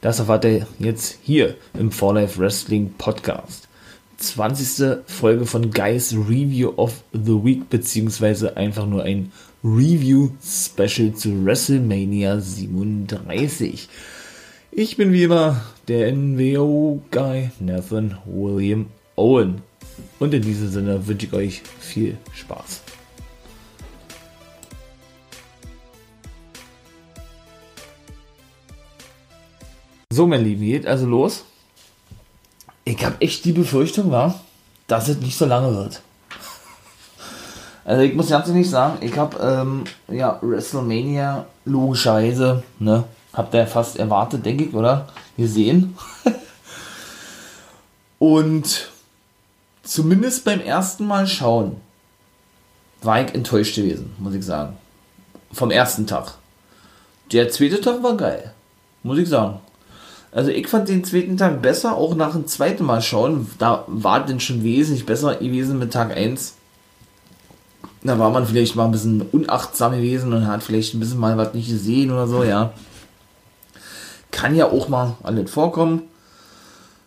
Das erfahrt ihr jetzt hier im For Life Wrestling Podcast. 20. Folge von Guys Review of the Week, beziehungsweise einfach nur ein Review Special zu WrestleMania 37. Ich bin wie immer der NWO Guy Nathan William Owen. Und in diesem Sinne wünsche ich euch viel Spaß. So, mein Lieben, geht also los. Ich habe echt die Befürchtung, war, dass es nicht so lange wird. Also ich muss ganz ehrlich sagen, ich habe ähm, ja WrestleMania logischerweise, ne, habt ihr fast erwartet, denke ich, oder? Gesehen. Und zumindest beim ersten Mal schauen war ich enttäuscht gewesen, muss ich sagen. Vom ersten Tag. Der zweite Tag war geil, muss ich sagen. Also ich fand den zweiten Tag besser, auch nach dem zweiten Mal schauen. Da war denn schon wesentlich besser gewesen mit Tag 1. Da war man vielleicht mal ein bisschen unachtsam gewesen und hat vielleicht ein bisschen mal was nicht gesehen oder so, ja. Kann ja auch mal alles vorkommen.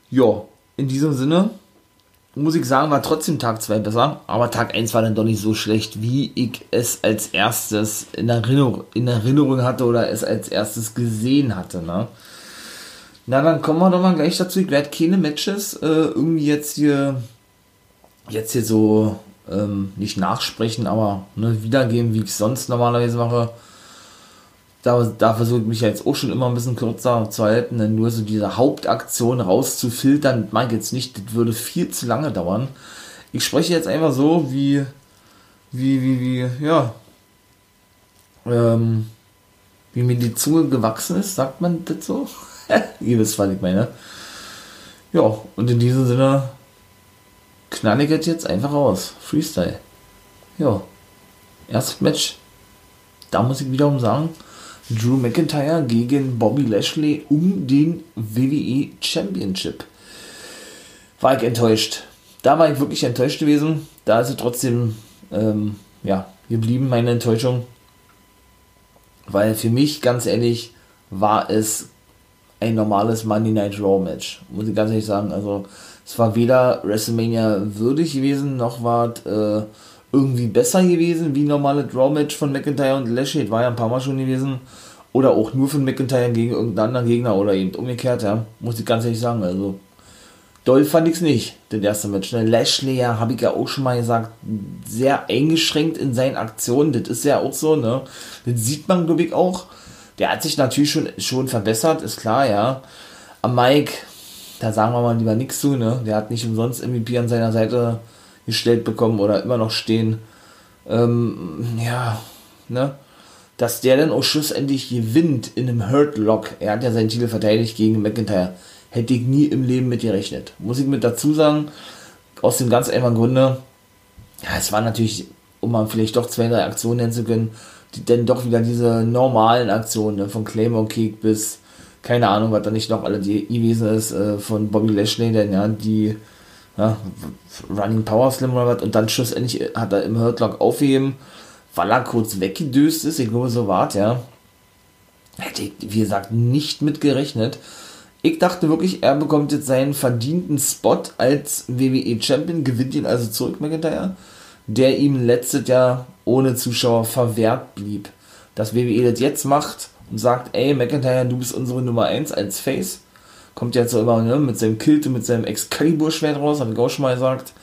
Ja, in diesem Sinne muss ich sagen, war trotzdem Tag 2 besser, aber Tag 1 war dann doch nicht so schlecht, wie ich es als erstes in Erinnerung, in Erinnerung hatte oder es als erstes gesehen hatte, ne? Na, dann kommen wir doch mal gleich dazu. Ich werde keine Matches äh, irgendwie jetzt hier, jetzt hier so ähm, nicht nachsprechen, aber ne, wiedergeben, wie ich es sonst normalerweise mache. Da, da versuche ich mich jetzt auch schon immer ein bisschen kürzer zu halten, denn nur so diese Hauptaktion rauszufiltern, mag ich jetzt nicht, das würde viel zu lange dauern. Ich spreche jetzt einfach so, wie, wie, wie, wie, ja, ähm, wie mir die Zunge gewachsen ist, sagt man das so? Ihr wisst, was ich meine. Ja, und in diesem Sinne knall ich jetzt einfach raus. Freestyle. Ja. Erstes Match. Da muss ich wiederum sagen, Drew McIntyre gegen Bobby Lashley um den WWE Championship. War ich enttäuscht. Da war ich wirklich enttäuscht gewesen. Da ist es trotzdem, ähm, ja, geblieben, meine Enttäuschung. Weil für mich, ganz ehrlich, war es ein normales Monday Night Raw Match. Muss ich ganz ehrlich sagen. Also, es war weder WrestleMania würdig gewesen, noch war es äh, irgendwie besser gewesen wie normales Raw Match von McIntyre und Lashley. War ja ein paar Mal schon gewesen. Oder auch nur von McIntyre gegen irgendeinen anderen Gegner oder eben umgekehrt, ja. Muss ich ganz ehrlich sagen. Also, doll fand ich es nicht, das erste Match. Ne? Lashley, ja, habe ich ja auch schon mal gesagt, sehr eingeschränkt in seinen Aktionen. Das ist ja auch so, ne? Das sieht man, glaube ich, auch der hat sich natürlich schon, schon verbessert, ist klar, ja. Am Mike, da sagen wir mal lieber nichts zu, ne? Der hat nicht umsonst MVP an seiner Seite gestellt bekommen oder immer noch stehen. Ähm, ja, ne? Dass der dann auch schlussendlich gewinnt in einem Hurt Lock. Er hat ja seinen Titel verteidigt gegen McIntyre. Hätte ich nie im Leben mit gerechnet. Muss ich mit dazu sagen, aus dem ganz einfachen Grunde, ja, es war natürlich, um mal vielleicht doch zwei, drei Aktionen nennen zu können, die, denn doch wieder diese normalen Aktionen, ne, von Claymore Kick bis, keine Ahnung, was da nicht noch alle die gewesen ist, äh, von Bobby Lashley, denn ja, die ja, Running Power Slam oder was, und dann schlussendlich hat er im Hurtlock aufheben, weil er kurz weggedöst ist, ich glaube, so war ja. Hätte ich, wie gesagt, nicht mit gerechnet. Ich dachte wirklich, er bekommt jetzt seinen verdienten Spot als WWE Champion, gewinnt ihn also zurück, McIntyre der ihm letztes Jahr ohne Zuschauer verwehrt blieb. Dass WWE das jetzt macht und sagt, ey, McIntyre, du bist unsere Nummer 1 als Face, kommt jetzt so immer ne, mit seinem Kilt und mit seinem Excalibur-Schwert raus, habe ich auch schon mal gesagt.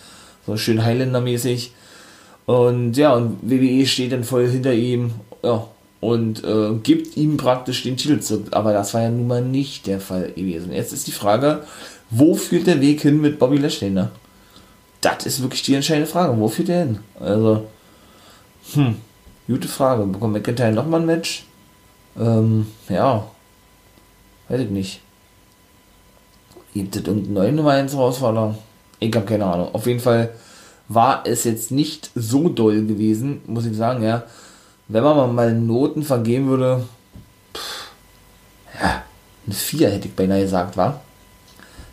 So schön Highlander-mäßig. Und ja, und WWE steht dann voll hinter ihm, ja, und äh, gibt ihm praktisch den Titel zurück. Aber das war ja nun mal nicht der Fall gewesen. Jetzt ist die Frage, wo führt der Weg hin mit Bobby Lashley, ne? das ist wirklich die entscheidende Frage. Wo führt der hin? Also, hm, gute Frage. Bekommt McIntyre nochmal ein Match? Ähm, ja, weiß ich nicht. Gibt es irgendeinen neuen Nummer 1 Herausforderer? Ich habe keine Ahnung. Auf jeden Fall war es jetzt nicht so doll gewesen, muss ich sagen, ja. Wenn man mal Noten vergeben würde, pff, ja, eine 4 hätte ich beinahe gesagt, war.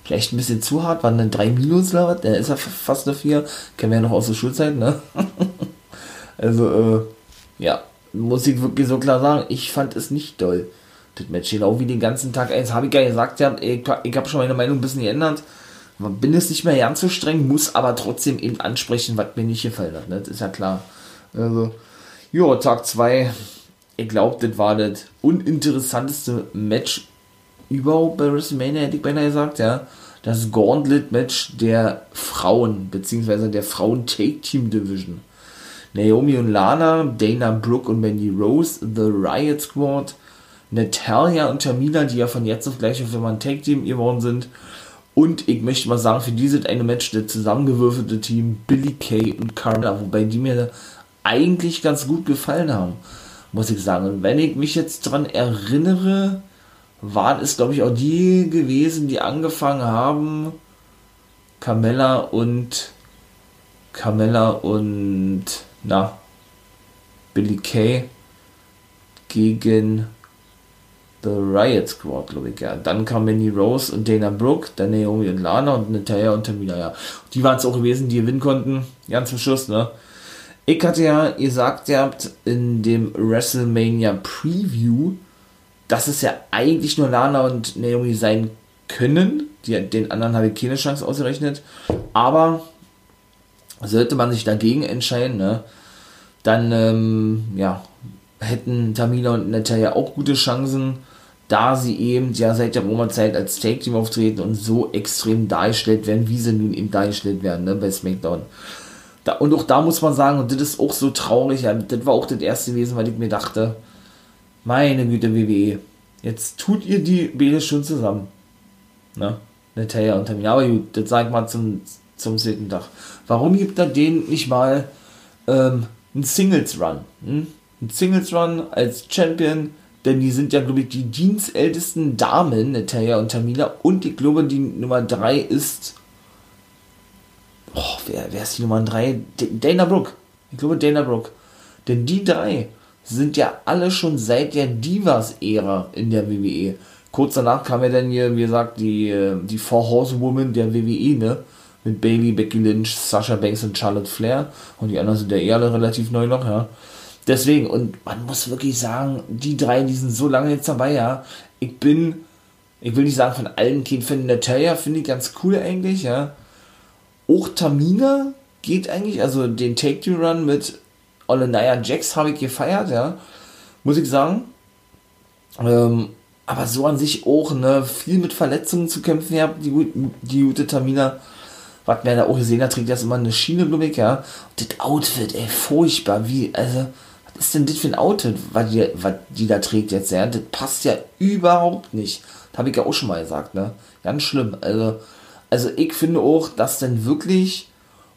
Vielleicht ein bisschen zu hart, waren dann 3 Minus oder was? Der ist ja fast eine 4. Kennen wir ja noch aus der Schulzeit, ne? also, äh, ja, muss ich wirklich so klar sagen, ich fand es nicht doll. Das Match genau wie den ganzen Tag eins, habe ich ja gesagt, ja, ich, ich habe schon meine Meinung ein bisschen geändert. Bin jetzt nicht mehr ganz so streng, muss aber trotzdem eben ansprechen, was mir nicht gefallen hat. Ne? Das ist ja klar. Also, ja, Tag 2. Ich glaube, das war das uninteressanteste Match überhaupt bei WrestleMania, hätte ich beinahe gesagt, ja. Das Gauntlet-Match der Frauen, beziehungsweise der Frauen-Take-Team-Division. Naomi und Lana, Dana Brooke und Mandy Rose, The Riot Squad, Natalia und Tamina, die ja von jetzt auf gleich auf einmal ein Tag-Team geworden sind. Und ich möchte mal sagen, für dieses eine Match der zusammengewürfelte Team Billy Kay und Carmella, wobei die mir eigentlich ganz gut gefallen haben, muss ich sagen. Und wenn ich mich jetzt dran erinnere, waren es, glaube ich, auch die gewesen, die angefangen haben, Carmella und Carmella und na Billy Kay gegen The Riot Squad, glaube ich, ja. Dann kam Manny Rose und Dana Brooke, dann Naomi und Lana und Natalia und Tamina, ja. Die waren es auch gewesen, die gewinnen konnten, ganz zum Schluss, ne. Ich hatte ja gesagt, ihr habt in dem WrestleMania Preview, dass es ja eigentlich nur Lana und Naomi sein können. Die, den anderen habe ich keine Chance ausgerechnet. Aber sollte man sich dagegen entscheiden, ne, dann ähm, ja, hätten Tamina und Natalia auch gute Chancen da sie eben ja seit der Roma-Zeit als Take-Team auftreten und so extrem dargestellt werden, wie sie nun eben dargestellt werden, ne, bei SmackDown. Da, und auch da muss man sagen, und das ist auch so traurig, ja, das war auch das erste gewesen, weil ich mir dachte, meine Güte, WWE, jetzt tut ihr die Bälle schon zusammen. Ne? Natalia und Tamina, aber gut, das sag ich mal zum, zum zweiten Tag. Warum gibt er denen nicht mal ähm, einen Singles-Run? Hm? Ein Singles-Run als Champion, denn die sind ja, glaube ich, die dienstältesten Damen, Natalia und Tamina. Und ich glaube, die Nummer 3 ist. Oh, wer, wer ist die Nummer 3? Dana Brooke. Ich glaube, Dana Brooke. Denn die drei sind ja alle schon seit der Divas-Ära in der WWE. Kurz danach kam ja dann hier, wie gesagt, die, äh, die Four Horsewoman der WWE, ne? Mit Bailey, Becky Lynch, Sasha Banks und Charlotte Flair. Und die anderen sind ja eher relativ neu noch, ja. Deswegen, und man muss wirklich sagen, die drei, die sind so lange jetzt dabei, ja. Ich bin, ich will nicht sagen von allen Kind-Fan, Natalia finde ich ganz cool eigentlich, ja. Auch Tamina geht eigentlich, also den Take-Two-Run mit Olenaya Jax habe ich gefeiert, ja. Muss ich sagen. Ähm, aber so an sich auch, ne, viel mit Verletzungen zu kämpfen, ja, die, die gute Tamina was man da auch gesehen hat, trägt das immer eine Schiene, glaube ich, ja. Und das Outfit, ey, furchtbar, wie, also, was ist denn das für ein Outfit, was die, was die da trägt jetzt, ja? Das passt ja überhaupt nicht. Das habe ich ja auch schon mal gesagt, ne? Ganz schlimm. Also, also ich finde auch, dass dann wirklich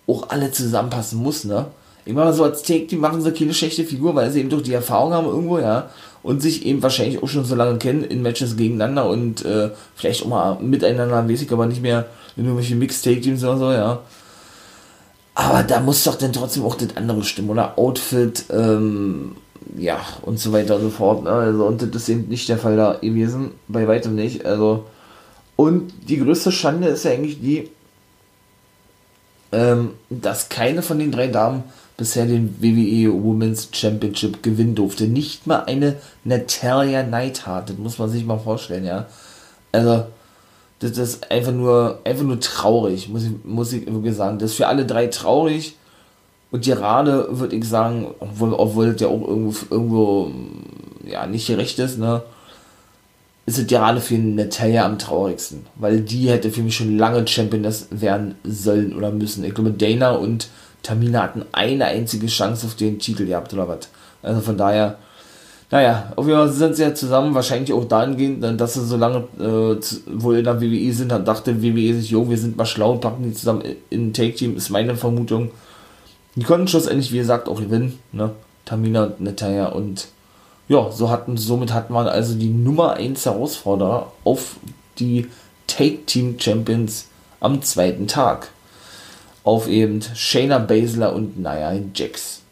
auch alle zusammenpassen muss, ne? Ich meine, so als Take, die machen so keine schlechte Figur, weil sie eben durch die Erfahrung haben irgendwo, ja. Und sich eben wahrscheinlich auch schon so lange kennen in Matches gegeneinander und äh, vielleicht auch mal miteinander, ich aber nicht mehr, in irgendwelche Mixed-Take-Teams oder so, ja. Aber da muss doch dann trotzdem auch das andere stimmen, oder? Outfit, ähm, ja, und so weiter und so fort. Ne? Also, und das ist eben nicht der Fall da gewesen, bei weitem nicht. Also, und die größte Schande ist ja eigentlich die, ähm, dass keine von den drei Damen bisher den WWE Women's Championship gewinnen durfte. Nicht mal eine Natalia Neidhart, das muss man sich mal vorstellen, ja. Also, das ist einfach nur, einfach nur traurig, muss ich, muss ich wirklich sagen. Das ist für alle drei traurig. Und gerade würde ich sagen, obwohl, obwohl das ja auch irgendwo, irgendwo ja, nicht gerecht ist, ne, ist es gerade für Natalia am traurigsten. Weil die hätte für mich schon lange Championess werden sollen oder müssen. Ich glaube, Dana und Tamina hatten eine einzige Chance auf den Titel gehabt oder was. Also von daher, naja, auf jeden Fall sind sie ja zusammen, wahrscheinlich auch dahingehend, dass sie so lange äh, wohl in der WWE sind, dann dachte WWE sich, jo, wir sind mal schlau und packen die zusammen in ein Take-Team, ist meine Vermutung. Die konnten schlussendlich, wie gesagt, auch gewinnen, ne? Tamina und Natalia und ja, so hatten, somit hat man also die Nummer 1 Herausforderer auf die Take Team Champions am zweiten Tag. Auf eben Shayna Baszler und Nia Jax.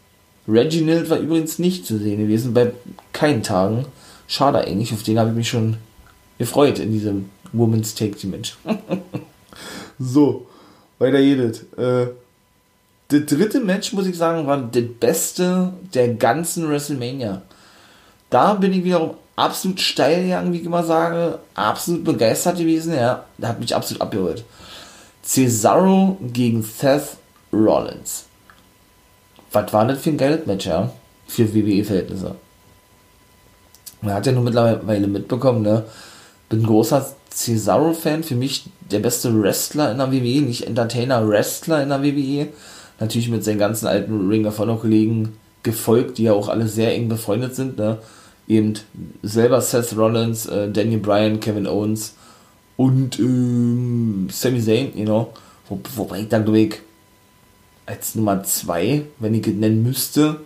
Reginald war übrigens nicht zu sehen gewesen bei keinen Tagen. Schade eigentlich, auf den habe ich mich schon gefreut in diesem Women's Take Team Match. so, weiter jedes. Äh, das dritte Match, muss ich sagen, war das beste der ganzen WrestleMania. Da bin ich wiederum absolut steil gegangen, wie ich immer sage, absolut begeistert gewesen, ja, da hat mich absolut abgeholt. Cesaro gegen Seth Rollins. Was war das für ein geiles Match, ja, für WWE-Verhältnisse. Man hat ja nur mittlerweile mitbekommen, ne, bin großer Cesaro-Fan, für mich der beste Wrestler in der WWE, nicht Entertainer, Wrestler in der WWE. Natürlich mit seinen ganzen alten Ring of Honor Kollegen gefolgt, die ja auch alle sehr eng befreundet sind, ne eben selber Seth Rollins, äh, Daniel Bryan, Kevin Owens und ähm, Sami Zayn, you know. Wo, wobei ich dann, glaube ich, als Nummer 2, wenn ich nennen müsste,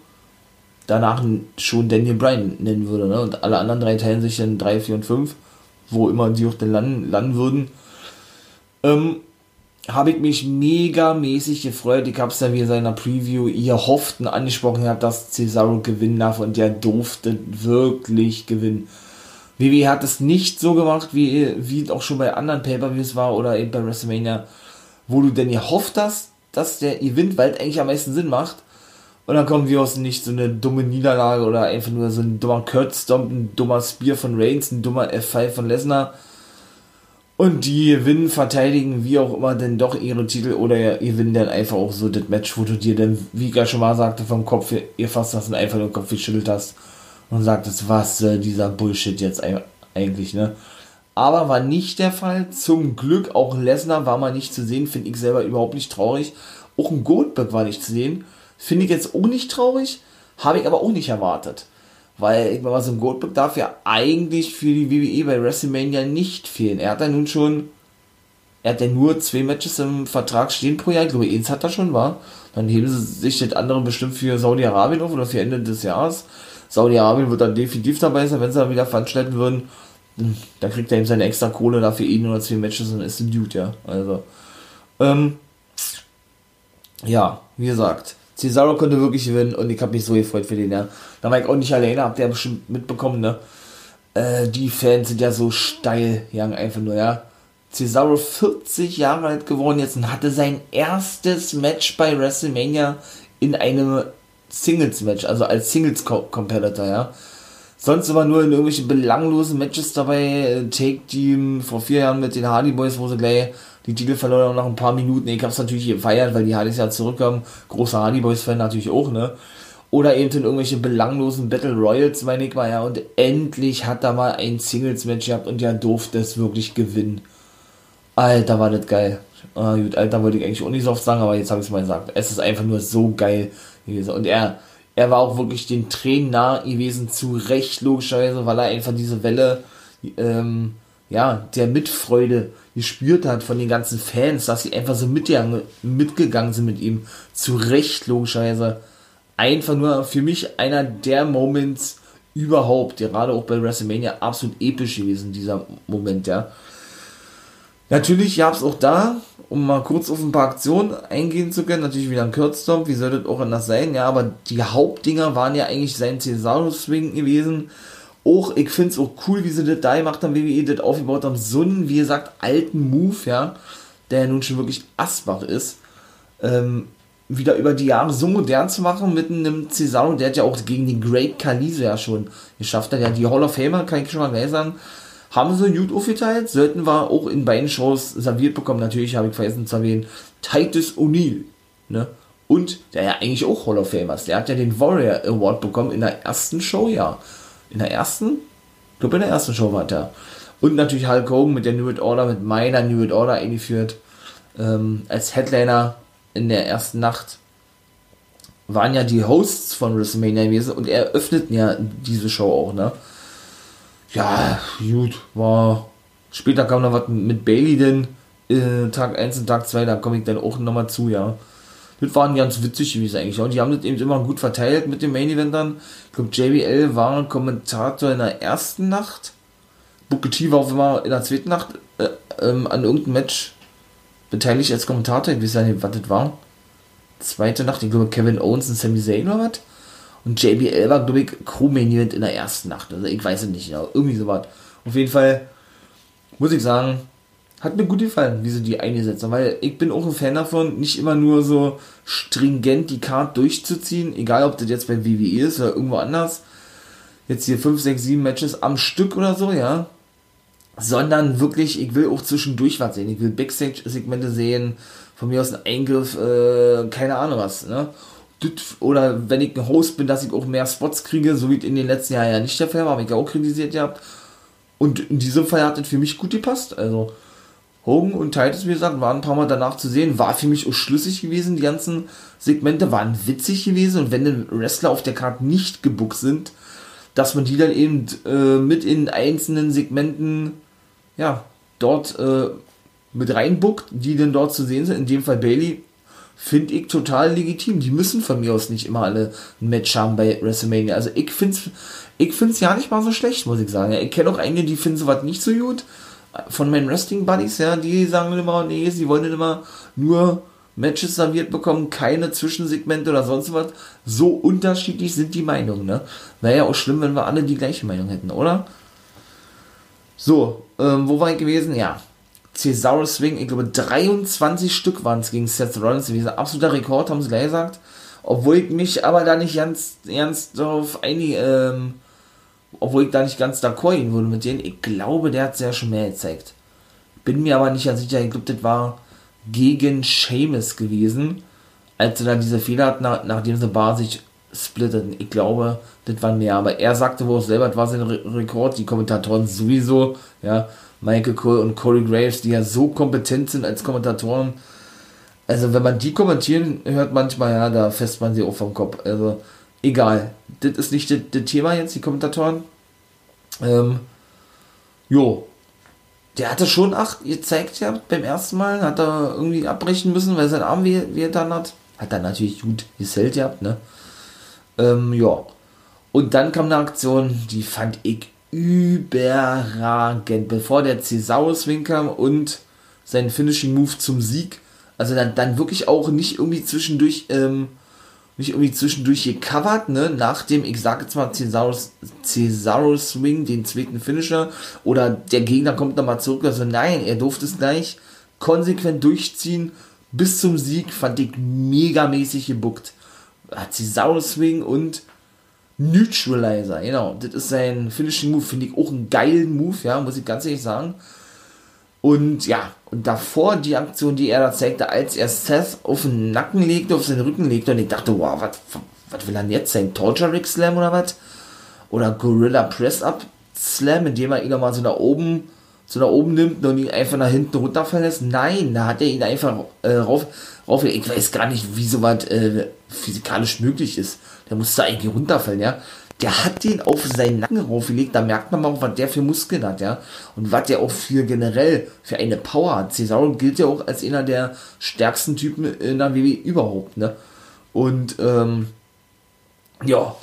danach schon Daniel Bryan nennen würde. Ne? Und alle anderen drei teilen sich dann 3, 4 und 5, wo immer die auch dann landen, landen würden. Ähm, habe ich mich mega mäßig gefreut. Ich habe es ja wie in seiner Preview ihr hofften angesprochen gehabt, dass Cesaro gewinnen darf und der durfte wirklich gewinnen. WWE hat es nicht so gemacht, wie, wie auch schon bei anderen Pay-Per-Views war oder eben bei WrestleMania, wo du denn gehofft hast, dass der gewinnt, weil eigentlich am meisten Sinn macht. Und dann kommen wir aus nicht so eine dumme Niederlage oder einfach nur so ein dummer Kurt Stomp, ein dummer Spear von Reigns, ein dummer F5 von Lesnar und die gewinnen, verteidigen, wie auch immer, denn doch ihre Titel oder gewinnen dann einfach auch so das Match, wo du dir dann, wie ich ja schon mal sagte, vom Kopf ihr fasst hast und einfach den Kopf geschüttelt hast und sagtest, was äh, dieser Bullshit jetzt eigentlich, ne? Aber war nicht der Fall. Zum Glück, auch Lesnar war mal nicht zu sehen, finde ich selber überhaupt nicht traurig. Auch ein Goldberg war nicht zu sehen. Finde ich jetzt auch nicht traurig, habe ich aber auch nicht erwartet. Weil ich mal so ein Goldberg darf ja eigentlich für die WWE bei WrestleMania nicht fehlen. Er hat ja nun schon, er hat ja nur zwei Matches im Vertrag stehen pro Jahr. Ich glaube, eins hat er schon, war. Dann heben sie sich das andere bestimmt für Saudi-Arabien auf oder für Ende des Jahres. Saudi-Arabien wird dann definitiv dabei sein, wenn sie dann wieder veranstalten würden. Dann kriegt er eben seine extra Kohle dafür ein oder zwei Matches und ist ein Dude, ja. Also, ähm, ja, wie gesagt, Cesaro konnte wirklich gewinnen und ich habe mich so gefreut für den, ja. Da war ich auch nicht alleine, habt ihr bestimmt mitbekommen, ne? Äh, die Fans sind ja so steil, ja, einfach nur, ja. Cesaro 40 Jahre alt geworden jetzt und hatte sein erstes Match bei WrestleMania in einem Singles-Match, also als Singles-Competitor, ja. Sonst immer nur in irgendwelchen belanglosen Matches dabei. Take Team vor vier Jahren mit den Hardy Boys, wo sie gleich die Titel verloren nach ein paar Minuten. Ich hab's natürlich gefeiert, weil die Hardys ja zurückkommen. Großer Hardy Boys Fan natürlich auch, ne? Oder eben in irgendwelche belanglosen Battle Royals, meine ich mal, ja. Und endlich hat er mal ein Singles-Match gehabt und der durfte es wirklich gewinnen. Alter, war das geil. Ah, gut, Alter wollte ich eigentlich auch nicht so oft sagen, aber jetzt habe ich es mal gesagt. Es ist einfach nur so geil gewesen. Und er, er war auch wirklich den Tränen nah gewesen, zu Recht logischerweise, weil er einfach diese Welle, ähm, ja, der Mitfreude gespürt hat von den ganzen Fans, dass sie einfach so mitgegangen, mitgegangen sind mit ihm. Zu Recht, logischerweise. Einfach nur für mich einer der Moments überhaupt, gerade auch bei WrestleMania, absolut episch gewesen, dieser Moment, ja. Natürlich gab es auch da, um mal kurz auf ein paar Aktionen eingehen zu können, natürlich wieder ein Kurzstomp, wie soll das auch anders sein, ja, aber die Hauptdinger waren ja eigentlich sein Cesaro-Swing gewesen, auch, ich finde es auch cool, wie sie das da gemacht haben, wie wir das aufgebaut haben. So einen, wie gesagt, alten Move, ja, der ja nun schon wirklich Asbach ist, ähm, wieder über die Jahre so modern zu machen mit einem Cesaro, der hat ja auch gegen den Great Kaliso ja schon geschafft. Hat ja die Hall of Famer, kann ich schon mal gleich sagen, haben sie gut aufgeteilt, sollten wir auch in beiden Shows serviert bekommen. Natürlich habe ich vergessen zu erwähnen, Titus O'Neill, ne? Und der ja eigentlich auch Hall of Famer ist. Der hat ja den Warrior Award bekommen in der ersten Show, ja in der ersten, ich glaube in der ersten Show war der. Und natürlich Hulk Hogan mit der New World Order, mit meiner New World Order eingeführt. Ähm, als Headliner in der ersten Nacht waren ja die Hosts von WrestleMania gewesen und eröffneten ja diese Show auch, ne? Ja, gut, war. Später kam noch was mit Bailey denn, äh, Tag 1 und Tag 2, da komme ich dann auch nochmal zu, ja. Das waren ganz witzig gewesen eigentlich. Und die haben das eben immer gut verteilt mit den Main Eventern. Ich glaube, JBL war Kommentator in der ersten Nacht. Booker T war auch immer in der zweiten Nacht äh, ähm, an irgendeinem Match beteiligt als Kommentator. Ich weiß ja nicht, was das war. Zweite Nacht, ich glaube Kevin Owens und Sami Zayn oder was. Und JBL war, glaube ich, Crewmain Event in der ersten Nacht. Also ich weiß es nicht, ja, irgendwie sowas. Auf jeden Fall muss ich sagen, hat mir gut gefallen, wie sie die eingesetzt haben, weil ich bin auch ein Fan davon, nicht immer nur so stringent die Card durchzuziehen, egal ob das jetzt bei WWE ist oder irgendwo anders. Jetzt hier 5, 6, 7 Matches am Stück oder so, ja. Sondern wirklich, ich will auch zwischendurch was sehen. Ich will Backstage-Segmente sehen, von mir aus ein Eingriff, äh, keine Ahnung was, ne? Oder wenn ich ein Host bin, dass ich auch mehr Spots kriege, so wie in den letzten Jahren ja nicht der Fall war, habe ich ja auch kritisiert gehabt. Und in diesem Fall hat das für mich gut gepasst. Also, Hogan und Titus, wie gesagt, waren ein paar Mal danach zu sehen, war für mich auch schlüssig gewesen. Die ganzen Segmente waren witzig gewesen und wenn die Wrestler auf der Karte nicht gebuckt sind, dass man die dann eben äh, mit in einzelnen Segmenten, ja, dort äh, mit reinbuckt, die dann dort zu sehen sind. In dem Fall Bailey finde ich total legitim. Die müssen von mir aus nicht immer alle ein Match haben bei WrestleMania. Also ich finde es ich find's ja nicht mal so schlecht, muss ich sagen. Ich kenne auch einige, die finden sowas nicht so gut von meinen Wrestling Buddies, ja, die sagen immer, nee, sie wollen immer nur Matches serviert bekommen, keine Zwischensegmente oder sonst was. So unterschiedlich sind die Meinungen, ne? Wäre ja auch schlimm, wenn wir alle die gleiche Meinung hätten, oder? So, ähm, wo war ich gewesen? Ja, Cesaro Swing, ich glaube 23 Stück waren es gegen Seth Rollins gewesen. Absoluter Rekord, haben sie gleich gesagt. Obwohl ich mich aber da nicht ganz, ganz darauf einig, ähm, obwohl ich da nicht ganz d'accord gehen würde mit denen, ich glaube, der hat sehr schon gezeigt. Bin mir aber nicht ganz sicher, ich glaube, das war gegen Seamus gewesen, als er da diese Fehler hat, nach, nachdem sie Bar sich splitteten. Ich glaube, das war mehr, aber er sagte wohl selber, das war sein Re Rekord, die Kommentatoren sowieso, ja, Michael Cole und Corey Graves, die ja so kompetent sind als Kommentatoren. Also, wenn man die kommentieren hört, manchmal, ja, da fässt man sie auch vom Kopf. Also, egal. Das ist nicht das, Thema jetzt, die Kommentatoren. Ähm, jo. Der hatte schon acht gezeigt ja beim ersten Mal, hat er irgendwie abbrechen müssen, weil sein Arm wie er dann hat. Hat er natürlich gut gesellt gehabt, ne? Ähm, ja. Und dann kam eine Aktion, die fand ich überragend. Bevor der Cesaro-Swing kam und sein Finishing Move zum Sieg. Also dann, dann wirklich auch nicht irgendwie zwischendurch ähm, nicht irgendwie zwischendurch gecovert, ne, nach dem, ich sag jetzt mal, Cesaro, Swing, den zweiten Finisher, oder der Gegner kommt nochmal zurück, also nein, er durfte es gleich konsequent durchziehen, bis zum Sieg, fand ich megamäßig gebuckt. Hat Cesaro Swing und Neutralizer, genau, das ist sein Finishing Move, finde ich auch einen geilen Move, ja, muss ich ganz ehrlich sagen. Und ja, und davor die Aktion, die er da zeigte, als er Seth auf den Nacken legte, auf seinen Rücken legte, und ich dachte, wow, was will er denn jetzt sein? Torture Rick Slam oder was? Oder Gorilla Press Up Slam, indem er ihn nochmal so nach oben, so nach oben nimmt und ihn einfach nach hinten runterfallen lässt? Nein, da hat er ihn einfach äh, rauf, rauf, ich weiß gar nicht, wie sowas äh, physikalisch möglich ist. Der musste eigentlich runterfallen, ja der hat den auf seinen Nacken raufgelegt, da merkt man mal, was der für Muskeln hat, ja. Und was der auch für generell für eine Power hat. Cesaro gilt ja auch als einer der stärksten Typen in der WWE überhaupt, ne. Und, ähm, ja.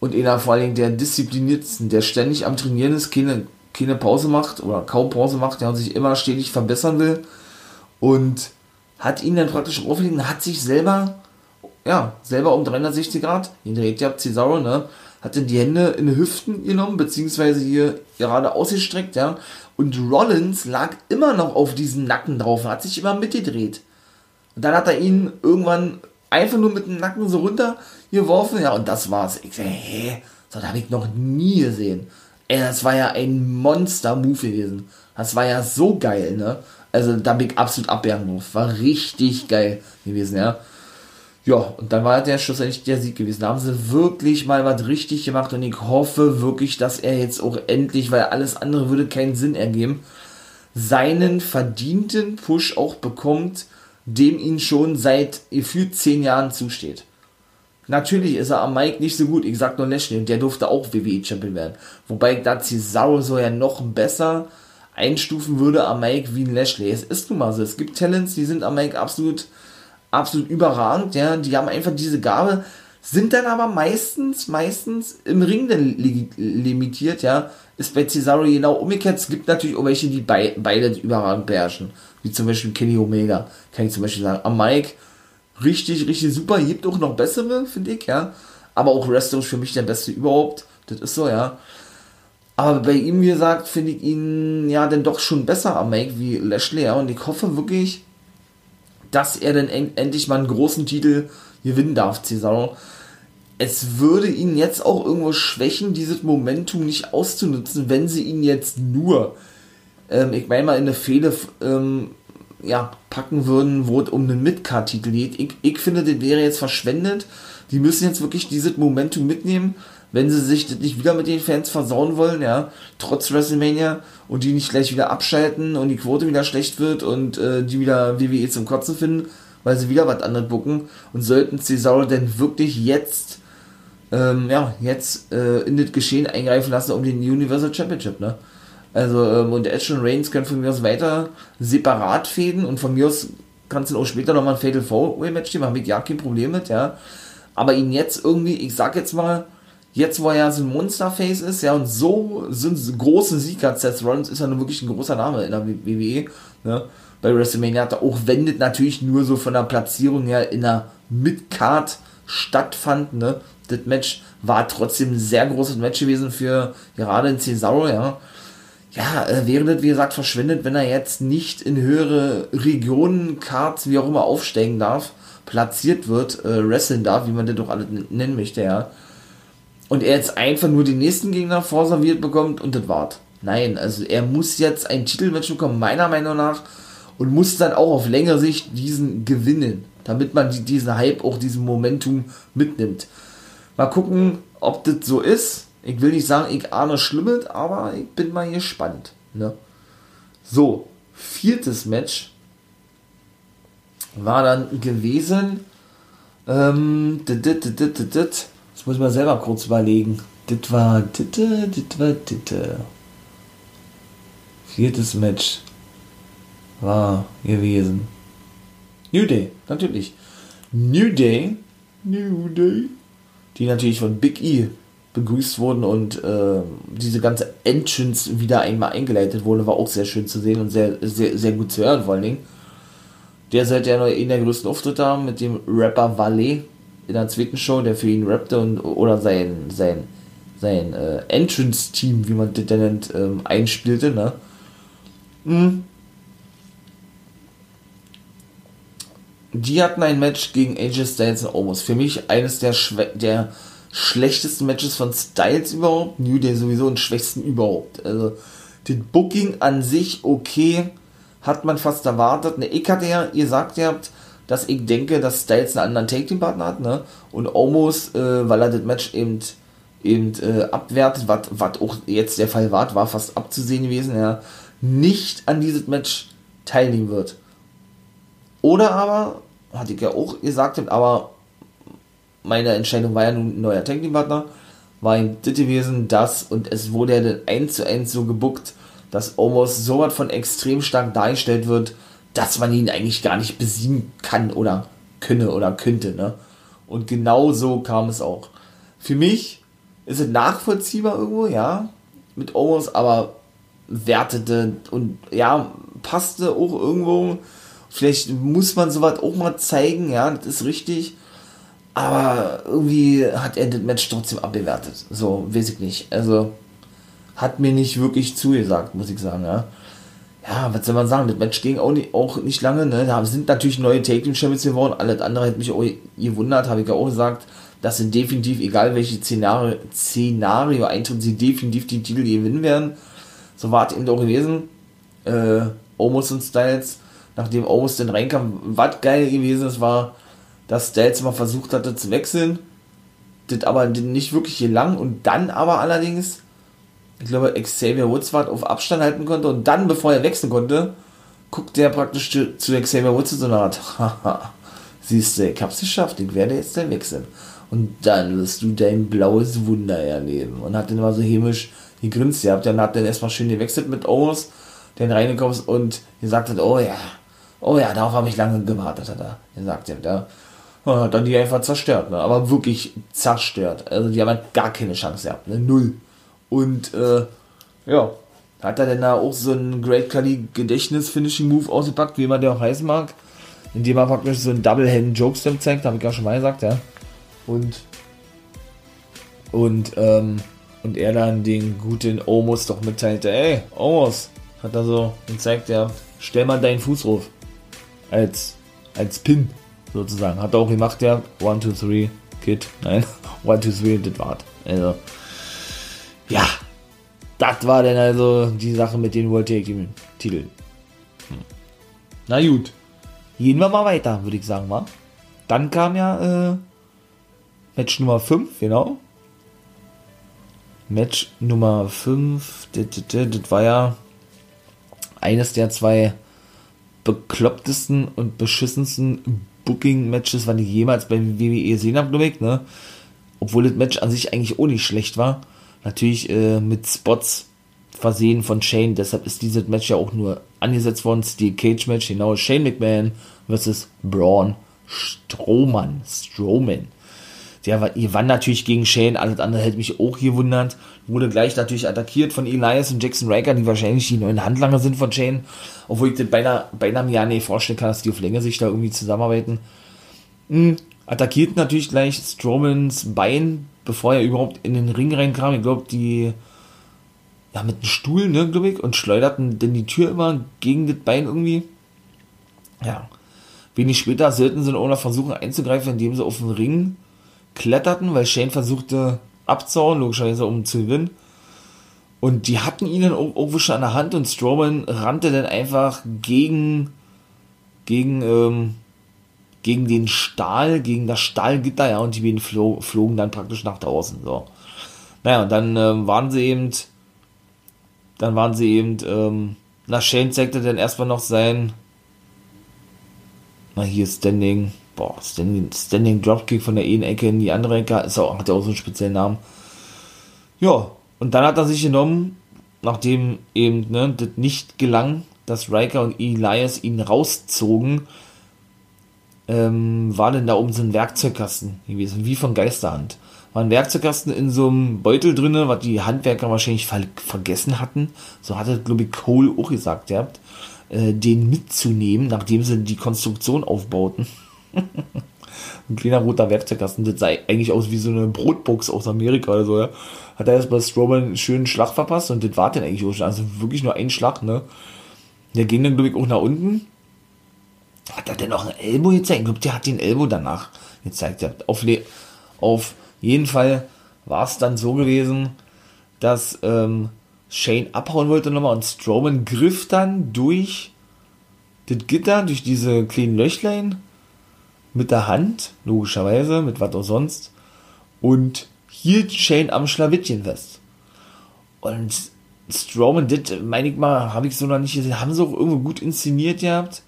Und einer vor allen Dingen der diszipliniertsten, der ständig am Trainieren ist, keine, keine Pause macht oder kaum Pause macht, der sich immer stetig verbessern will. Und hat ihn dann praktisch aufgelegt hat sich selber ja, selber um 360 Grad, ihn dreht ja Cesaro, ne, hatte die Hände in die Hüften genommen, beziehungsweise hier gerade ausgestreckt, ja. Und Rollins lag immer noch auf diesem Nacken drauf und hat sich immer mitgedreht. Und dann hat er ihn irgendwann einfach nur mit dem Nacken so runtergeworfen, ja, und das war's. Ich sag, hä, das habe ich noch nie gesehen. Ey, das war ja ein Monster-Move gewesen. Das war ja so geil, ne? Also da bin ich absolut abgegangen War richtig geil gewesen, ja. Ja, und dann war der schlussendlich der Sieg gewesen. Da haben sie wirklich mal was richtig gemacht und ich hoffe wirklich, dass er jetzt auch endlich, weil alles andere würde keinen Sinn ergeben, seinen verdienten Push auch bekommt, dem ihn schon seit gefühlt zehn Jahren zusteht. Natürlich ist er am Mike nicht so gut. Ich sag nur Lashley und der durfte auch WWE-Champion werden. Wobei ich da Cesaro so ja noch besser einstufen würde am Mike wie ein Lashley. Es ist nun mal so. Es gibt Talents, die sind am Mike absolut absolut überragend, ja, die haben einfach diese Gabe, sind dann aber meistens, meistens im Ring dann li limitiert, ja. Ist bei Cesaro genau umgekehrt. Es gibt natürlich auch welche, die bei, beide überragend beherrschen. Wie zum Beispiel Kenny Omega. Kann ich zum Beispiel sagen. Am Mike richtig, richtig super. Gibt auch noch bessere, finde ich, ja. Aber auch Resto ist für mich der beste überhaupt. Das ist so, ja. Aber bei ihm, wie gesagt, finde ich ihn ja dann doch schon besser am Make wie Lashley, ja. Und ich hoffe wirklich, dass er dann en endlich mal einen großen Titel gewinnen darf, Cesaro. Es würde ihn jetzt auch irgendwo schwächen, dieses Momentum nicht auszunutzen, wenn sie ihn jetzt nur, ähm, ich meine mal, in eine Fehde ähm, ja, packen würden, wo es um einen Midcard-Titel geht. Ich, ich finde, das wäre jetzt verschwendet. Die müssen jetzt wirklich dieses Momentum mitnehmen wenn sie sich das nicht wieder mit den Fans versauen wollen, ja, trotz WrestleMania und die nicht gleich wieder abschalten und die Quote wieder schlecht wird und äh, die wieder WWE zum Kotzen finden, weil sie wieder was anderes bucken und sollten Cesaro denn wirklich jetzt ähm, ja, jetzt äh, in das Geschehen eingreifen lassen um den Universal Championship, ne? Also, ähm, und Edge und Reigns können von mir aus weiter separat fäden und von mir aus kannst du auch später nochmal ein Fatal Four Way Match geben, habe ich ja kein Problem mit, ja. Aber ihn jetzt irgendwie, ich sag jetzt mal, jetzt wo er ja so ein Monsterface ist, ja, und so sind große Sieger, Seth Rollins ist ja nun wirklich ein großer Name in der WWE, ne, bei WrestleMania hat er auch wendet natürlich nur so von der Platzierung her in der Midcard stattfand, ne, das Match war trotzdem ein sehr großes Match gewesen für gerade in Cesaro, ja. Ja, äh, wäre das, wie gesagt, verschwindet, wenn er jetzt nicht in höhere Regionen, Cards, wie auch immer, aufsteigen darf, platziert wird, äh, wrestlen darf, wie man das doch alles nennen möchte, ja und er jetzt einfach nur den nächsten Gegner vorserviert bekommt und das war's. Nein, also er muss jetzt ein Titelmatch bekommen, meiner Meinung nach, und muss dann auch auf längere Sicht diesen gewinnen, damit man diesen Hype, auch diesen Momentum mitnimmt. Mal gucken, ob das so ist. Ich will nicht sagen, ich ahne Schlimmes, aber ich bin mal gespannt. Ne? So, viertes Match war dann gewesen. Ähm, dit, dit, dit, das muss ich mal selber kurz überlegen. Das war Ditte, das war Ditte. Viertes Match war gewesen. New Day, natürlich. New Day, New Day, die natürlich von Big E begrüßt wurden und äh, diese ganze Entrance wieder einmal eingeleitet wurde, war auch sehr schön zu sehen und sehr, sehr, sehr gut zu hören vor allen Dingen. Der seit ja noch in der größten Auftritt haben mit dem Rapper Valet in der zweiten Show, der für ihn rappte und oder sein, sein, sein äh, Entrance-Team, wie man das nennt, ähm, einspielte, ne? Mhm. Die hatten ein Match gegen AJ Styles und Omos. Für mich eines der, der schlechtesten Matches von Styles überhaupt. New Day sowieso und schwächsten überhaupt. Also, das Booking an sich okay, hat man fast erwartet. Ne, ich hatte ja, ihr sagt, ihr habt, dass ich denke, dass Styles einen anderen Take-Team-Partner hat, ne? Und Omos, äh, weil er das Match eben, eben äh, abwertet, was auch jetzt der Fall war, war fast abzusehen gewesen, ja, nicht an dieses Match teilnehmen wird. Oder aber, hatte ich ja auch gesagt, aber meine Entscheidung war ja nun ein neuer Tag-Team-Partner, war ihm das gewesen, das und es wurde ja dann eins zu eins so gebuckt, dass Omos so was von extrem stark dargestellt wird, dass man ihn eigentlich gar nicht besiegen kann oder könne oder könnte. Ne? Und genau so kam es auch. Für mich ist es nachvollziehbar irgendwo, ja, mit Owens, aber wertete und ja, passte auch irgendwo. Vielleicht muss man sowas auch mal zeigen, ja, das ist richtig. Aber irgendwie hat er das Match trotzdem abbewertet. So, weiß ich nicht. Also, hat mir nicht wirklich zugesagt, muss ich sagen, ja ja, was soll man sagen, das Match ging auch nicht, auch nicht lange, ne? Da sind natürlich neue Team Champions geworden, alles andere hätte mich auch gewundert, habe ich ja auch gesagt, dass sie definitiv, egal welche Szenario, Szenario eintritt, sie definitiv die Titel gewinnen werden. So war es eben auch gewesen. Äh, Omos und Styles, nachdem Omos dann reinkam, was geil gewesen ist, war, dass Styles mal versucht hatte zu wechseln, das aber nicht wirklich gelang und dann aber allerdings ich glaube, Xavier Woods war auf Abstand halten konnte und dann, bevor er wechseln konnte, guckt der praktisch zu, zu Xavier Woods und so eine Art, haha, siehst du, ich hab's geschafft, ich werde jetzt dann wechseln. Und dann wirst du dein blaues Wunder erleben. Und hat dann immer so hämisch gegrinst gehabt. Dann hat dann erstmal schön gewechselt mit Owens, den reingekommen und gesagt hat, oh ja, oh ja, darauf habe ich lange gewartet, hat er gesagt. Ja, hat dann die einfach zerstört, ne? aber wirklich zerstört. Also die haben halt gar keine Chance gehabt, ne? null. Und äh, ja, hat er denn da auch so ein Great Khali Gedächtnis-Finishing-Move ausgepackt, wie man der auch heißen mag, indem er praktisch so ein Double-Hand-Joke-Stamp zeigt, habe ich ja schon mal gesagt, ja. Und und ähm, und er dann den guten Omos doch mitteilte, ey, Omos, hat er so gezeigt, ja, stell mal deinen Fuß drauf. Als, als Pin, sozusagen. Hat er auch gemacht, ja, 1, 2, 3, Kid, nein, 1, 2, 3, das war's. Also, ja, das war dann also die Sache mit den World Tag Team Titeln. Hm. Na gut, gehen wir mal weiter, würde ich sagen, wa? Dann kam ja, äh, Match Nummer 5, genau. Match Nummer 5, das, das, das war ja eines der zwei beklopptesten und beschissensten Booking-Matches, was ich jemals beim WWE gesehen habe, glaube ich, ne? Obwohl das Match an sich eigentlich auch nicht schlecht war. Natürlich äh, mit Spots versehen von Shane, deshalb ist dieses Match ja auch nur angesetzt worden, Steel Cage Match, genau, Shane McMahon versus Braun Strowman, Strowman. Der war, ihr wann natürlich gegen Shane, alles andere hätte mich auch gewundert. Wurde gleich natürlich attackiert von Elias und Jackson Riker, die wahrscheinlich die neuen Handlanger sind von Shane. Obwohl ich das beinahe, beinahe mir ja nicht vorstellen kann, dass die auf Länge sich da irgendwie zusammenarbeiten. Mhm. Attackiert natürlich gleich Strowmans Bein, bevor er überhaupt in den Ring reinkam. Ich glaube, die, ja, mit einem Stuhl, ne, glaube ich, und schleuderten denn die Tür immer gegen das Bein irgendwie. Ja. Wenig später sollten sie auch noch versuchen einzugreifen, indem sie auf den Ring kletterten, weil Shane versuchte abzuhauen, logischerweise um zu gewinnen. Und die hatten ihn dann irgendwo schon an der Hand und Strowman rannte dann einfach gegen, gegen, ähm, gegen den Stahl, gegen das Stahlgitter, ja, und die beiden flo flogen dann praktisch nach draußen, so. Naja, und dann ähm, waren sie eben, dann waren sie eben, ähm, na, Shane zeigte dann erstmal noch sein, na, hier Standing, boah, Standing, Standing Dropkick von der einen Ecke in die andere Ecke, ist auch, hat ja auch so einen speziellen Namen. Ja, und dann hat er sich genommen, nachdem eben ne, das nicht gelang, dass Riker und Elias ihn rauszogen, ähm, war denn da oben so ein Werkzeugkasten gewesen, wie von Geisterhand. War ein Werkzeugkasten in so einem Beutel drinne, was die Handwerker wahrscheinlich ver vergessen hatten. So hatte, glaube ich, Cole auch gesagt, ihr habt, äh, den mitzunehmen, nachdem sie die Konstruktion aufbauten. ein kleiner roter Werkzeugkasten, das sah eigentlich aus wie so eine Brotbox aus Amerika oder so, ja. Hat er erst bei Strowman einen schönen Schlag verpasst und das war dann eigentlich auch schon, also wirklich nur ein Schlag, ne. Der ging dann, glaube ich, auch nach unten. Hat er denn noch ein Elbow gezeigt? Ich glaube, der hat den Elbow danach gezeigt. Auf, auf jeden Fall war es dann so gewesen, dass ähm, Shane abhauen wollte nochmal und Strowman griff dann durch das Gitter, durch diese kleinen Löchlein mit der Hand, logischerweise, mit was auch sonst, und hielt Shane am Schlawittchen fest. Und Strowman, das meine ich mal, habe ich so noch nicht gesehen, haben sie auch irgendwo gut inszeniert gehabt.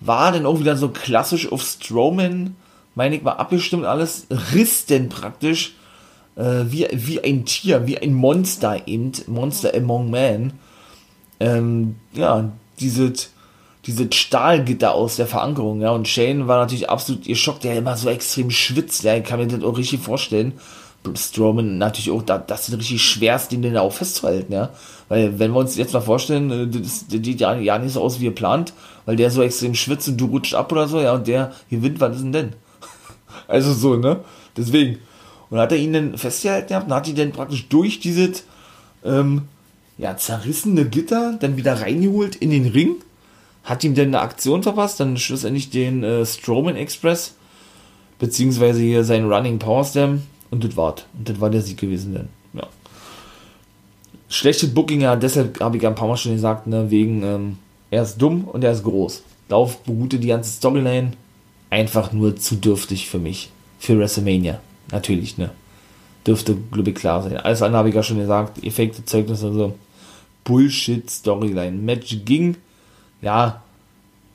War dann auch wieder so klassisch auf Strowman, meine ich mal, abgestimmt alles, riss denn praktisch äh, wie, wie ein Tier, wie ein Monster eben, Monster Among Men. Ähm, ja, dieses diese Stahlgitter aus der Verankerung, ja, und Shane war natürlich absolut geschockt, der immer so extrem schwitzt, ja, ich kann mir das auch richtig vorstellen. Strowman natürlich auch, das ist richtig schwerst, den da auch festzuhalten, ja. Weil, wenn wir uns jetzt mal vorstellen, äh, das, sieht ja, ja nicht so aus, wie er plant, weil der so extrem schwitzt und du rutscht ab oder so, ja, und der gewinnt, was ist denn denn? also so, ne? Deswegen. Und hat er ihn dann festgehalten gehabt und hat ihn dann praktisch durch dieses, ähm, ja, zerrissene Gitter dann wieder reingeholt in den Ring hat ihm denn eine Aktion verpasst, dann schlussendlich den äh, Strowman Express, beziehungsweise hier seinen Running Power Slam und das war's. Und das war der Sieg gewesen dann. Ja. Schlechtes Booking, ja, deshalb habe ich ja ein paar Mal schon gesagt, ne, wegen, ähm, er ist dumm und er ist groß. Darauf beruhte die ganze Storyline einfach nur zu dürftig für mich. Für WrestleMania. Natürlich, ne. Dürfte, glaube ich, klar sein. Alles andere habe ich ja schon gesagt. Effekte, Zeugnisse und so. Bullshit Storyline. Match ging ja,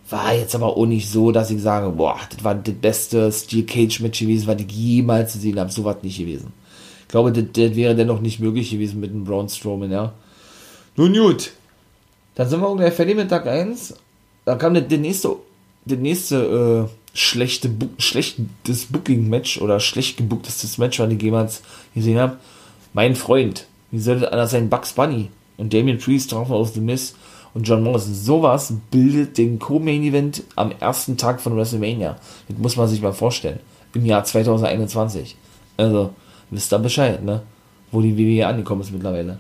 war jetzt aber auch nicht so, dass ich sage, boah, das war das beste Steel Cage Match gewesen, was ich jemals gesehen habe. So was nicht gewesen. Ich glaube, das, das wäre dennoch nicht möglich gewesen mit dem Braun Strowman, ja. Nun gut. Dann sind wir ungefähr fertig mit Tag 1. Dann kam der, der nächste, der nächste schlechte, schlechtes Booking-Match oder schlecht gebuchtes Match, was ich jemals gesehen habe. Mein Freund, wie sollte anders sein? Bugs Bunny und Damien Priest trafen aus The Miss und John Morrison. Sowas bildet den Co-Main-Event am ersten Tag von WrestleMania. Das muss man sich mal vorstellen. Im Jahr 2021. Also, wisst ihr Bescheid, ne? Wo die WWE angekommen ist mittlerweile.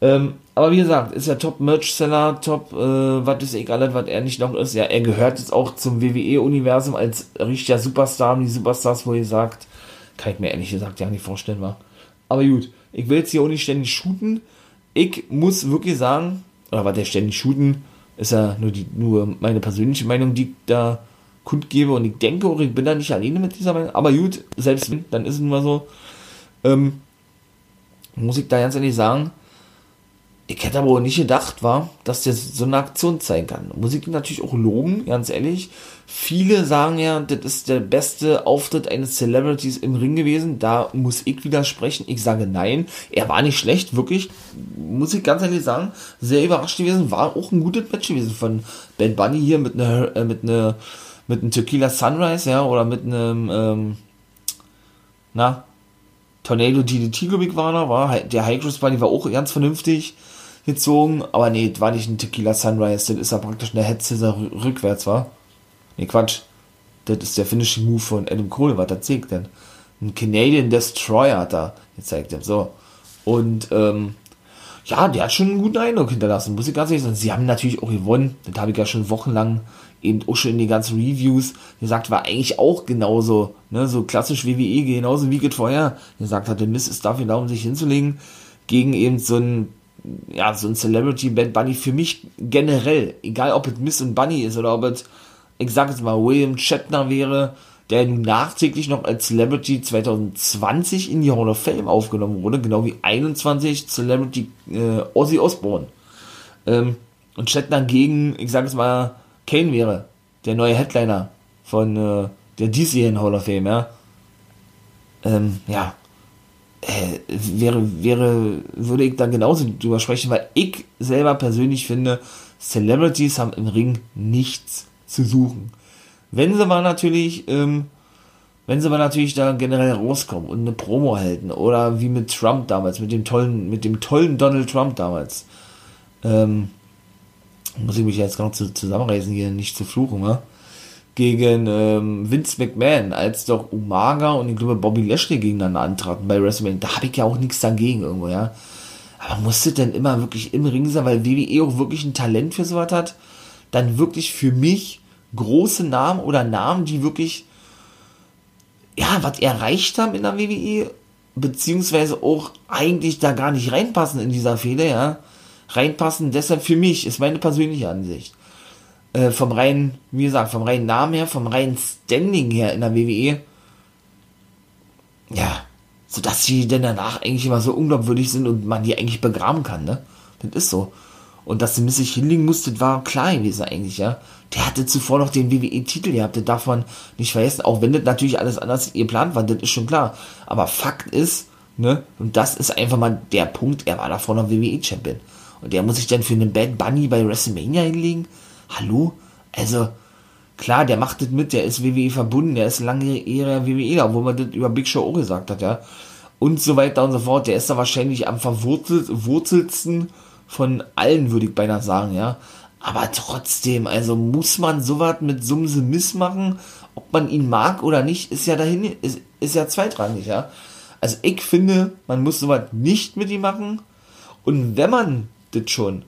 Ähm, aber wie gesagt, ist ja Top-Merch-Seller, Top, äh, was ist egal, was er nicht noch ist. Ja, er gehört jetzt auch zum WWE-Universum als richtiger Superstar. Die Superstars, wo ihr sagt, kann ich mir ehrlich gesagt ja nicht vorstellen, war. Aber gut, ich will jetzt hier auch nicht ständig shooten. Ich muss wirklich sagen, oder was der ständig shooten, ist ja nur, die, nur meine persönliche Meinung, die ich da kundgebe. Und ich denke auch, ich bin da nicht alleine mit dieser Meinung. Aber gut, selbst wenn, dann ist es nur so. Ähm, muss ich da ganz ehrlich sagen, ich hätte aber auch nicht gedacht, war, dass der so eine Aktion zeigen kann. Muss ich natürlich auch loben, ganz ehrlich. Viele sagen ja, das ist der beste Auftritt eines Celebrities im Ring gewesen. Da muss ich widersprechen. Ich sage nein. Er war nicht schlecht, wirklich. Muss ich ganz ehrlich sagen. Sehr überrascht gewesen. War auch ein gutes Match gewesen von Ben Bunny hier mit einer, äh, mit einer, mit einem Tequila Sunrise, ja, oder mit einem, ähm, na, Tornado DDT, glaube ich, war da, war. Der High Cross Bunny war auch ganz vernünftig gezogen, aber nee, war nicht ein Tequila Sunrise, das ist ja praktisch eine Head Scissor rückwärts, war? Nee, Quatsch. Das ist der Finishing Move von Adam Cole, was er zeigt denn? Ein Canadian Destroyer hat er gezeigt, so. Und, ähm, ja, der hat schon einen guten Eindruck hinterlassen, muss ich ganz ehrlich sagen. Sie haben natürlich auch gewonnen, das habe ich ja schon wochenlang eben auch schon in den ganzen Reviews gesagt, war eigentlich auch genauso, ne, so klassisch WWE, genauso wie geht vorher gesagt hatte, Miss ist dafür da, um sich hinzulegen, gegen eben so ein ja, so ein Celebrity Bad Bunny für mich generell, egal ob es Miss und Bunny ist oder ob es, ich sag jetzt mal, William Shatner wäre, der nun nachträglich noch als Celebrity 2020 in die Hall of Fame aufgenommen wurde, genau wie 21 Celebrity äh, Ozzy Osbourne. Ähm, und Shatner gegen, ich sag jetzt mal, Kane wäre, der neue Headliner von äh, der diesjährigen Hall of Fame, ja. Ähm, ja, äh, wäre, wäre, würde ich da genauso drüber sprechen, weil ich selber persönlich finde, Celebrities haben im Ring nichts zu suchen. Wenn sie mal natürlich, ähm, wenn sie mal natürlich da generell rauskommen und eine Promo halten oder wie mit Trump damals, mit dem tollen, mit dem tollen Donald Trump damals, ähm, muss ich mich jetzt noch zusammenreißen, hier nicht zu fluchen, ne? Gegen ähm, Vince McMahon, als doch Umaga und ich glaube Bobby Lashley gegeneinander antraten bei WrestleMania. Da habe ich ja auch nichts dagegen irgendwo, ja. Aber musste denn immer wirklich im Ring sein, weil WWE auch wirklich ein Talent für sowas hat? Dann wirklich für mich große Namen oder Namen, die wirklich, ja, was erreicht haben in der WWE, beziehungsweise auch eigentlich da gar nicht reinpassen in dieser Fehler, ja. Reinpassen, deshalb für mich, ist meine persönliche Ansicht äh, vom reinen, wie gesagt, vom reinen Namen her, vom reinen Standing her in der WWE, ja, so dass sie denn danach eigentlich immer so unglaubwürdig sind und man die eigentlich begraben kann, ne? Das ist so. Und dass sie sich hinlegen musste, war klar gewesen eigentlich, ja. Der hatte zuvor noch den WWE-Titel gehabt, das darf man nicht vergessen, auch wenn das natürlich alles anders geplant war, das ist schon klar. Aber Fakt ist, ne, und das ist einfach mal der Punkt, er war davor noch WWE-Champion. Und der muss sich dann für einen Bad Bunny bei WrestleMania hinlegen? Hallo? Also, klar, der macht das mit, der ist WWE verbunden, der ist lange eher WWE, obwohl man das über Big Show auch gesagt hat, ja. Und so weiter und so fort. Der ist da wahrscheinlich am verwurzelsten von allen, würde ich beinahe sagen, ja. Aber trotzdem, also muss man sowas mit Sumse missmachen, ob man ihn mag oder nicht, ist ja dahin, ist, ist ja zweitrangig, ja. Also ich finde, man muss sowas nicht mit ihm machen. Und wenn man das schon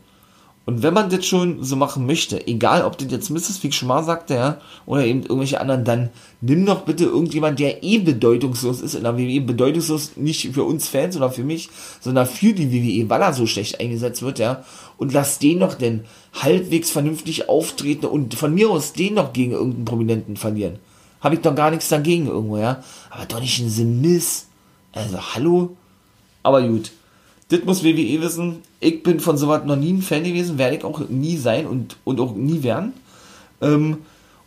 und wenn man das schon so machen möchte, egal ob das jetzt Mrs. Fig schon mal sagte, ja, oder eben irgendwelche anderen, dann nimm doch bitte irgendjemand, der eh bedeutungslos ist in der WWE, bedeutungslos nicht für uns Fans oder für mich, sondern für die WWE, weil er so schlecht eingesetzt wird, ja, und lass den doch denn halbwegs vernünftig auftreten und von mir aus den noch gegen irgendeinen Prominenten verlieren. Habe ich doch gar nichts dagegen irgendwo, ja, aber doch nicht ein The. Also, hallo? Aber gut. Das muss WWE wissen. Ich bin von sowas noch nie ein Fan gewesen, werde ich auch nie sein und, und auch nie werden. Ähm,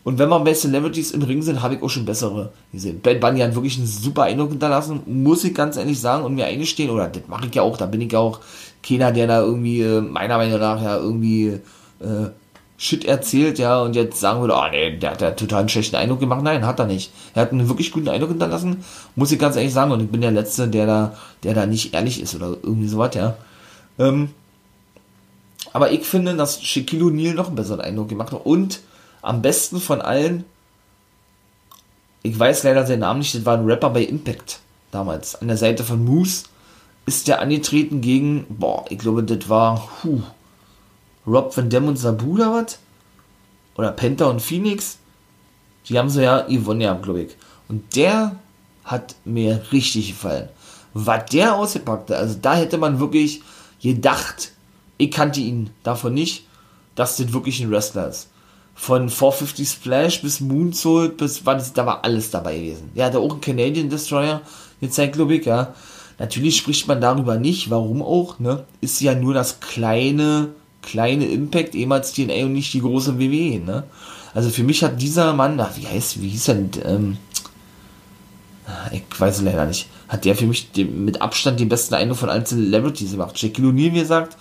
und wenn man bei Celebrities im Ring sind, habe ich auch schon bessere gesehen. Bad Bunny hat wirklich einen super Eindruck hinterlassen, muss ich ganz ehrlich sagen und mir eingestehen, oder das mache ich ja auch, da bin ich ja auch keiner, der da irgendwie, äh, meiner Meinung nach, ja irgendwie, äh, Shit erzählt, ja, und jetzt sagen würde, oh, nee, der hat ja total einen schlechten Eindruck gemacht. Nein, hat er nicht. Er hat einen wirklich guten Eindruck hinterlassen, muss ich ganz ehrlich sagen, und ich bin der Letzte, der da, der da nicht ehrlich ist oder irgendwie sowas, ja. Ähm, aber ich finde, dass Shaquille O'Neal noch einen besseren Eindruck gemacht hat und am besten von allen, ich weiß leider seinen Namen nicht, das war ein Rapper bei Impact damals, an der Seite von Moose, ist der angetreten gegen, boah, ich glaube, das war, huh, Rob Van Dam und Sabu oder was? Oder Penta und Phoenix? Die haben so ja Yvonne ja, glaube ich. Und der hat mir richtig gefallen. Was der ausgepackt hat, also da hätte man wirklich gedacht, ich kannte ihn davon nicht, dass das wirklich ein Wrestler ist. Von 450 Splash bis Moonsault bis, war das, da war alles dabei gewesen. Der hatte auch einen Canadian Destroyer gezeigt, glaube ich, ja. Natürlich spricht man darüber nicht, warum auch, ne? Ist ja nur das kleine kleine Impact, ehemals TNA und nicht die große WWE, ne? Also für mich hat dieser Mann, ach, wie heißt, wie hieß er denn, ähm, ich weiß es leider nicht, hat der für mich den, mit Abstand den besten Eindruck von allen Celebrities gemacht. Jackie O'Neill, wie gesagt,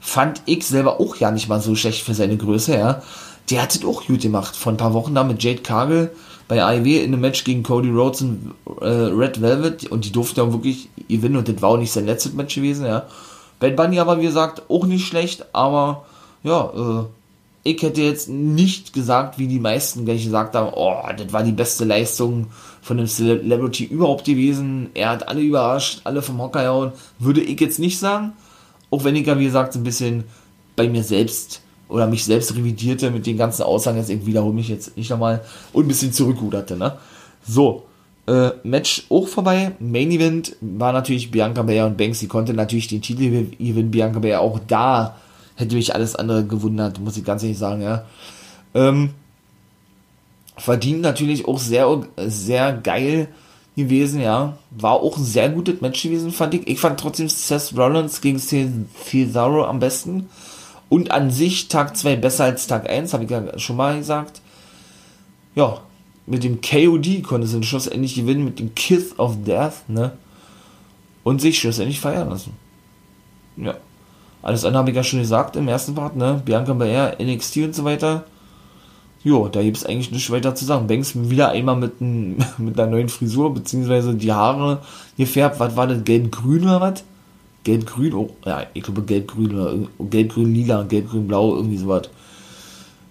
fand ich selber auch ja nicht mal so schlecht für seine Größe, ja. Der hat es auch gut gemacht. Vor ein paar Wochen da mit Jade Cargill bei AEW in einem Match gegen Cody Rhodes und äh, Red Velvet und die durften ja wirklich gewinnen und das war auch nicht sein letztes Match gewesen, ja. Bad Bunny aber, wie gesagt, auch nicht schlecht, aber ja, äh, ich hätte jetzt nicht gesagt, wie die meisten gleich gesagt haben, oh, das war die beste Leistung von einem Celebrity überhaupt gewesen. Er hat alle überrascht, alle vom Hocker gehauen. Würde ich jetzt nicht sagen. Auch wenn ich ja, wie gesagt, ein bisschen bei mir selbst oder mich selbst revidierte mit den ganzen Aussagen, jetzt ich wiederhole mich jetzt nicht nochmal und ein bisschen zurückruderte, ne? So, äh, Match auch vorbei. Main Event war natürlich Bianca Belair und Banks. Sie konnte natürlich den Titel gewinnen. Bianca Belair auch da hätte mich alles andere gewundert, muss ich ganz ehrlich sagen, ja. Ähm, verdient natürlich auch sehr, sehr geil gewesen, ja. War auch ein sehr gutes Match gewesen, fand ich. Ich fand trotzdem Seth Rollins gegen Cesaro am besten. Und an sich Tag 2 besser als Tag 1, habe ich ja schon mal gesagt. Ja, mit dem KOD konnte sie schlussendlich gewinnen, mit dem Kiss of Death, ne? Und sich schlussendlich feiern lassen. Ja. Alles andere habe ich ja schon gesagt im ersten Part, ne? Bianca Belair, NXT und so weiter. Jo, da gibt es eigentlich nichts weiter zu sagen. Banks wieder einmal mit, ein, mit einer neuen Frisur, beziehungsweise die Haare gefärbt. Was war das? Gelb-Grün oder was? Gelb-Grün? Oh, ja, ich glaube Gelb-Grün oder Gelb-Grün-Lila, Gelb-Grün-Blau, irgendwie sowas.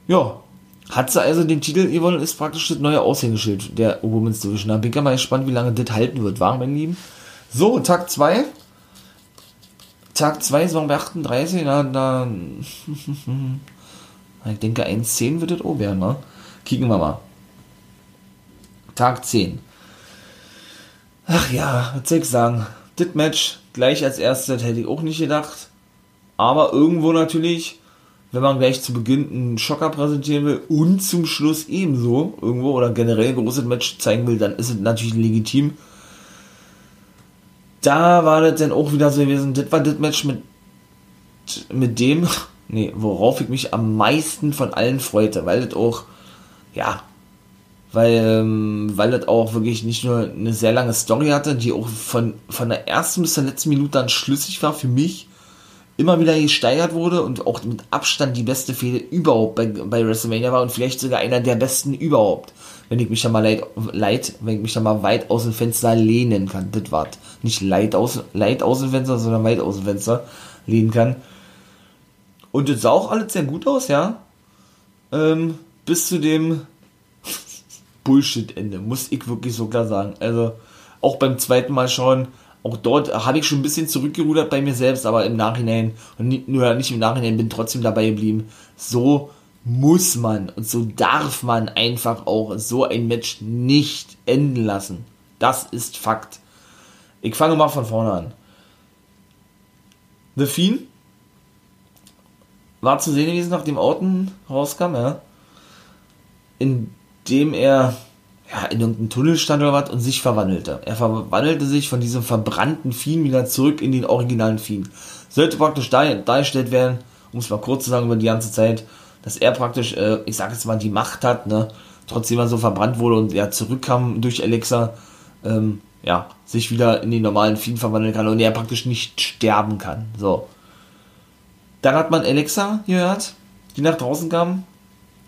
Ja, hat sie also den Titel gewonnen, ist praktisch das neue Aushängeschild der Women's Division. Da bin ich mal gespannt, wie lange das halten wird, war, mein Lieben. So, Tag 2. Tag 2, Saison 38, na, da, ich denke 1.10 wird das auch werden, ne? Kicken wir mal. Tag 10. Ach ja, was soll ich sagen? Das Match gleich als erstes hätte ich auch nicht gedacht. Aber irgendwo natürlich wenn man gleich zu Beginn einen Schocker präsentieren will und zum Schluss ebenso irgendwo oder generell ein großes Match zeigen will, dann ist es natürlich legitim. Da war das dann auch wieder so gewesen, das war das Match mit, mit dem, nee, worauf ich mich am meisten von allen freute, weil das auch, ja, weil, ähm, weil das auch wirklich nicht nur eine sehr lange Story hatte, die auch von, von der ersten bis zur letzten Minute dann schlüssig war für mich, immer wieder gesteigert wurde und auch mit Abstand die beste Fehde überhaupt bei, bei WrestleMania war und vielleicht sogar einer der besten überhaupt. Wenn ich mich da mal leid, leid wenn ich mich da mal weit aus dem Fenster lehnen kann. Das war nicht leid aus, leid aus dem Fenster, sondern weit aus dem Fenster lehnen kann. Und das sah auch alles sehr gut aus, ja. Ähm, bis zu dem Bullshit-Ende, muss ich wirklich so klar sagen. Also, auch beim zweiten Mal schauen, auch dort habe ich schon ein bisschen zurückgerudert bei mir selbst, aber im Nachhinein, und nur nicht im Nachhinein, bin trotzdem dabei geblieben. So muss man und so darf man einfach auch so ein Match nicht enden lassen. Das ist Fakt. Ich fange mal von vorne an. The Fiend war zu sehen gewesen, nachdem Orton rauskam, ja. Indem er ja, in irgendeinem Tunnel stand oder was und sich verwandelte. Er verwandelte sich von diesem verbrannten Fiend wieder zurück in den originalen Fiend. Sollte praktisch dargestellt werden, um es mal kurz zu sagen über die ganze Zeit, dass er praktisch, äh, ich sag jetzt mal, die Macht hat, ne, trotzdem er so verbrannt wurde und er zurückkam durch Alexa, ähm, ja, sich wieder in den normalen Fiend verwandeln kann und er praktisch nicht sterben kann. So. Dann hat man Alexa gehört, die nach draußen kam,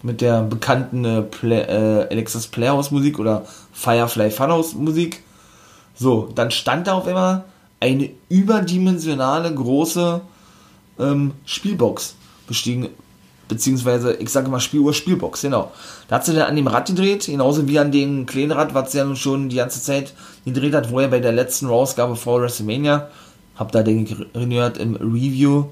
mit der bekannten äh, Play, äh, Alexis Playhouse Musik oder Firefly Funhouse Musik. So, dann stand da auf einmal eine überdimensionale große ähm, Spielbox bestiegen, beziehungsweise ich sage mal Spieluhr, Spielbox, genau. Da hat sie dann an dem Rad gedreht, genauso wie an dem kleinen Rad, was sie ja nun schon die ganze Zeit gedreht hat, wo er bei der letzten Rausgabe vor WrestleMania, hab da den gehört im Review,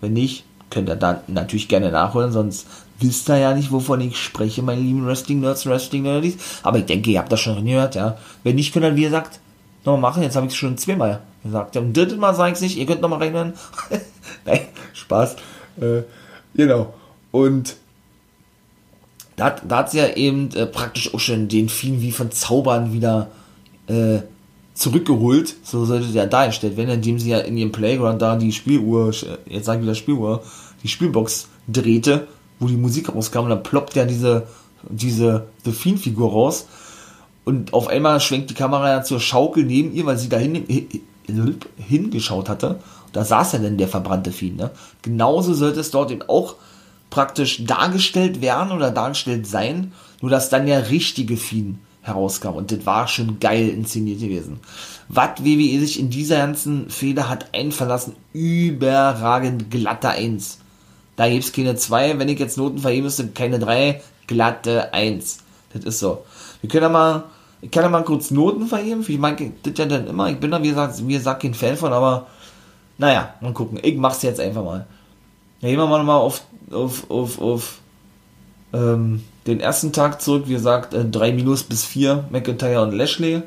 wenn nicht, könnt ihr da natürlich gerne nachholen, sonst wisst ihr ja nicht, wovon ich spreche, meine lieben Wrestling-Nerds, Wrestling-Nerds, aber ich denke, ihr habt das schon gehört, ja. Wenn nicht, könnt ihr, wie gesagt, nochmal machen, jetzt habe ich es schon zweimal gesagt, ja, und drittes Mal sage ich es nicht, ihr könnt nochmal reinhören, nein, Spaß, äh, genau, und da, da hat sie ja eben äh, praktisch auch schon den Film wie von Zaubern wieder äh, zurückgeholt, so sollte der dargestellt werden, indem sie ja in ihrem Playground da die Spieluhr, jetzt sage ich wieder Spieluhr, die Spielbox drehte, wo die Musik rauskam, und dann ploppt ja diese, diese The Fiend-Figur raus. Und auf einmal schwenkt die Kamera ja zur Schaukel neben ihr, weil sie da hin, hingeschaut hatte. Da saß ja dann der verbrannte Fiend. Ne? Genauso sollte es dort eben auch praktisch dargestellt werden oder dargestellt sein, nur dass dann der richtige Fiend herauskam. Und das war schon geil inszeniert gewesen. Was WWE sich in dieser ganzen Fehler hat einverlassen, überragend glatte 1. Da gibt es keine 2, wenn ich jetzt Noten verheben müsste, keine 3, glatte 1. Das ist so. Wir können ja mal, ich kann ja mal kurz Noten verheben, ich meine, das ja dann immer, ich bin da wie gesagt, wie gesagt kein Fan von, aber naja, mal gucken. Ich mach's jetzt einfach mal. Ja, gehen wir mal auf, auf, auf, auf ähm, den ersten Tag zurück, wie gesagt, äh, 3 Minus bis 4, McIntyre und Lashley.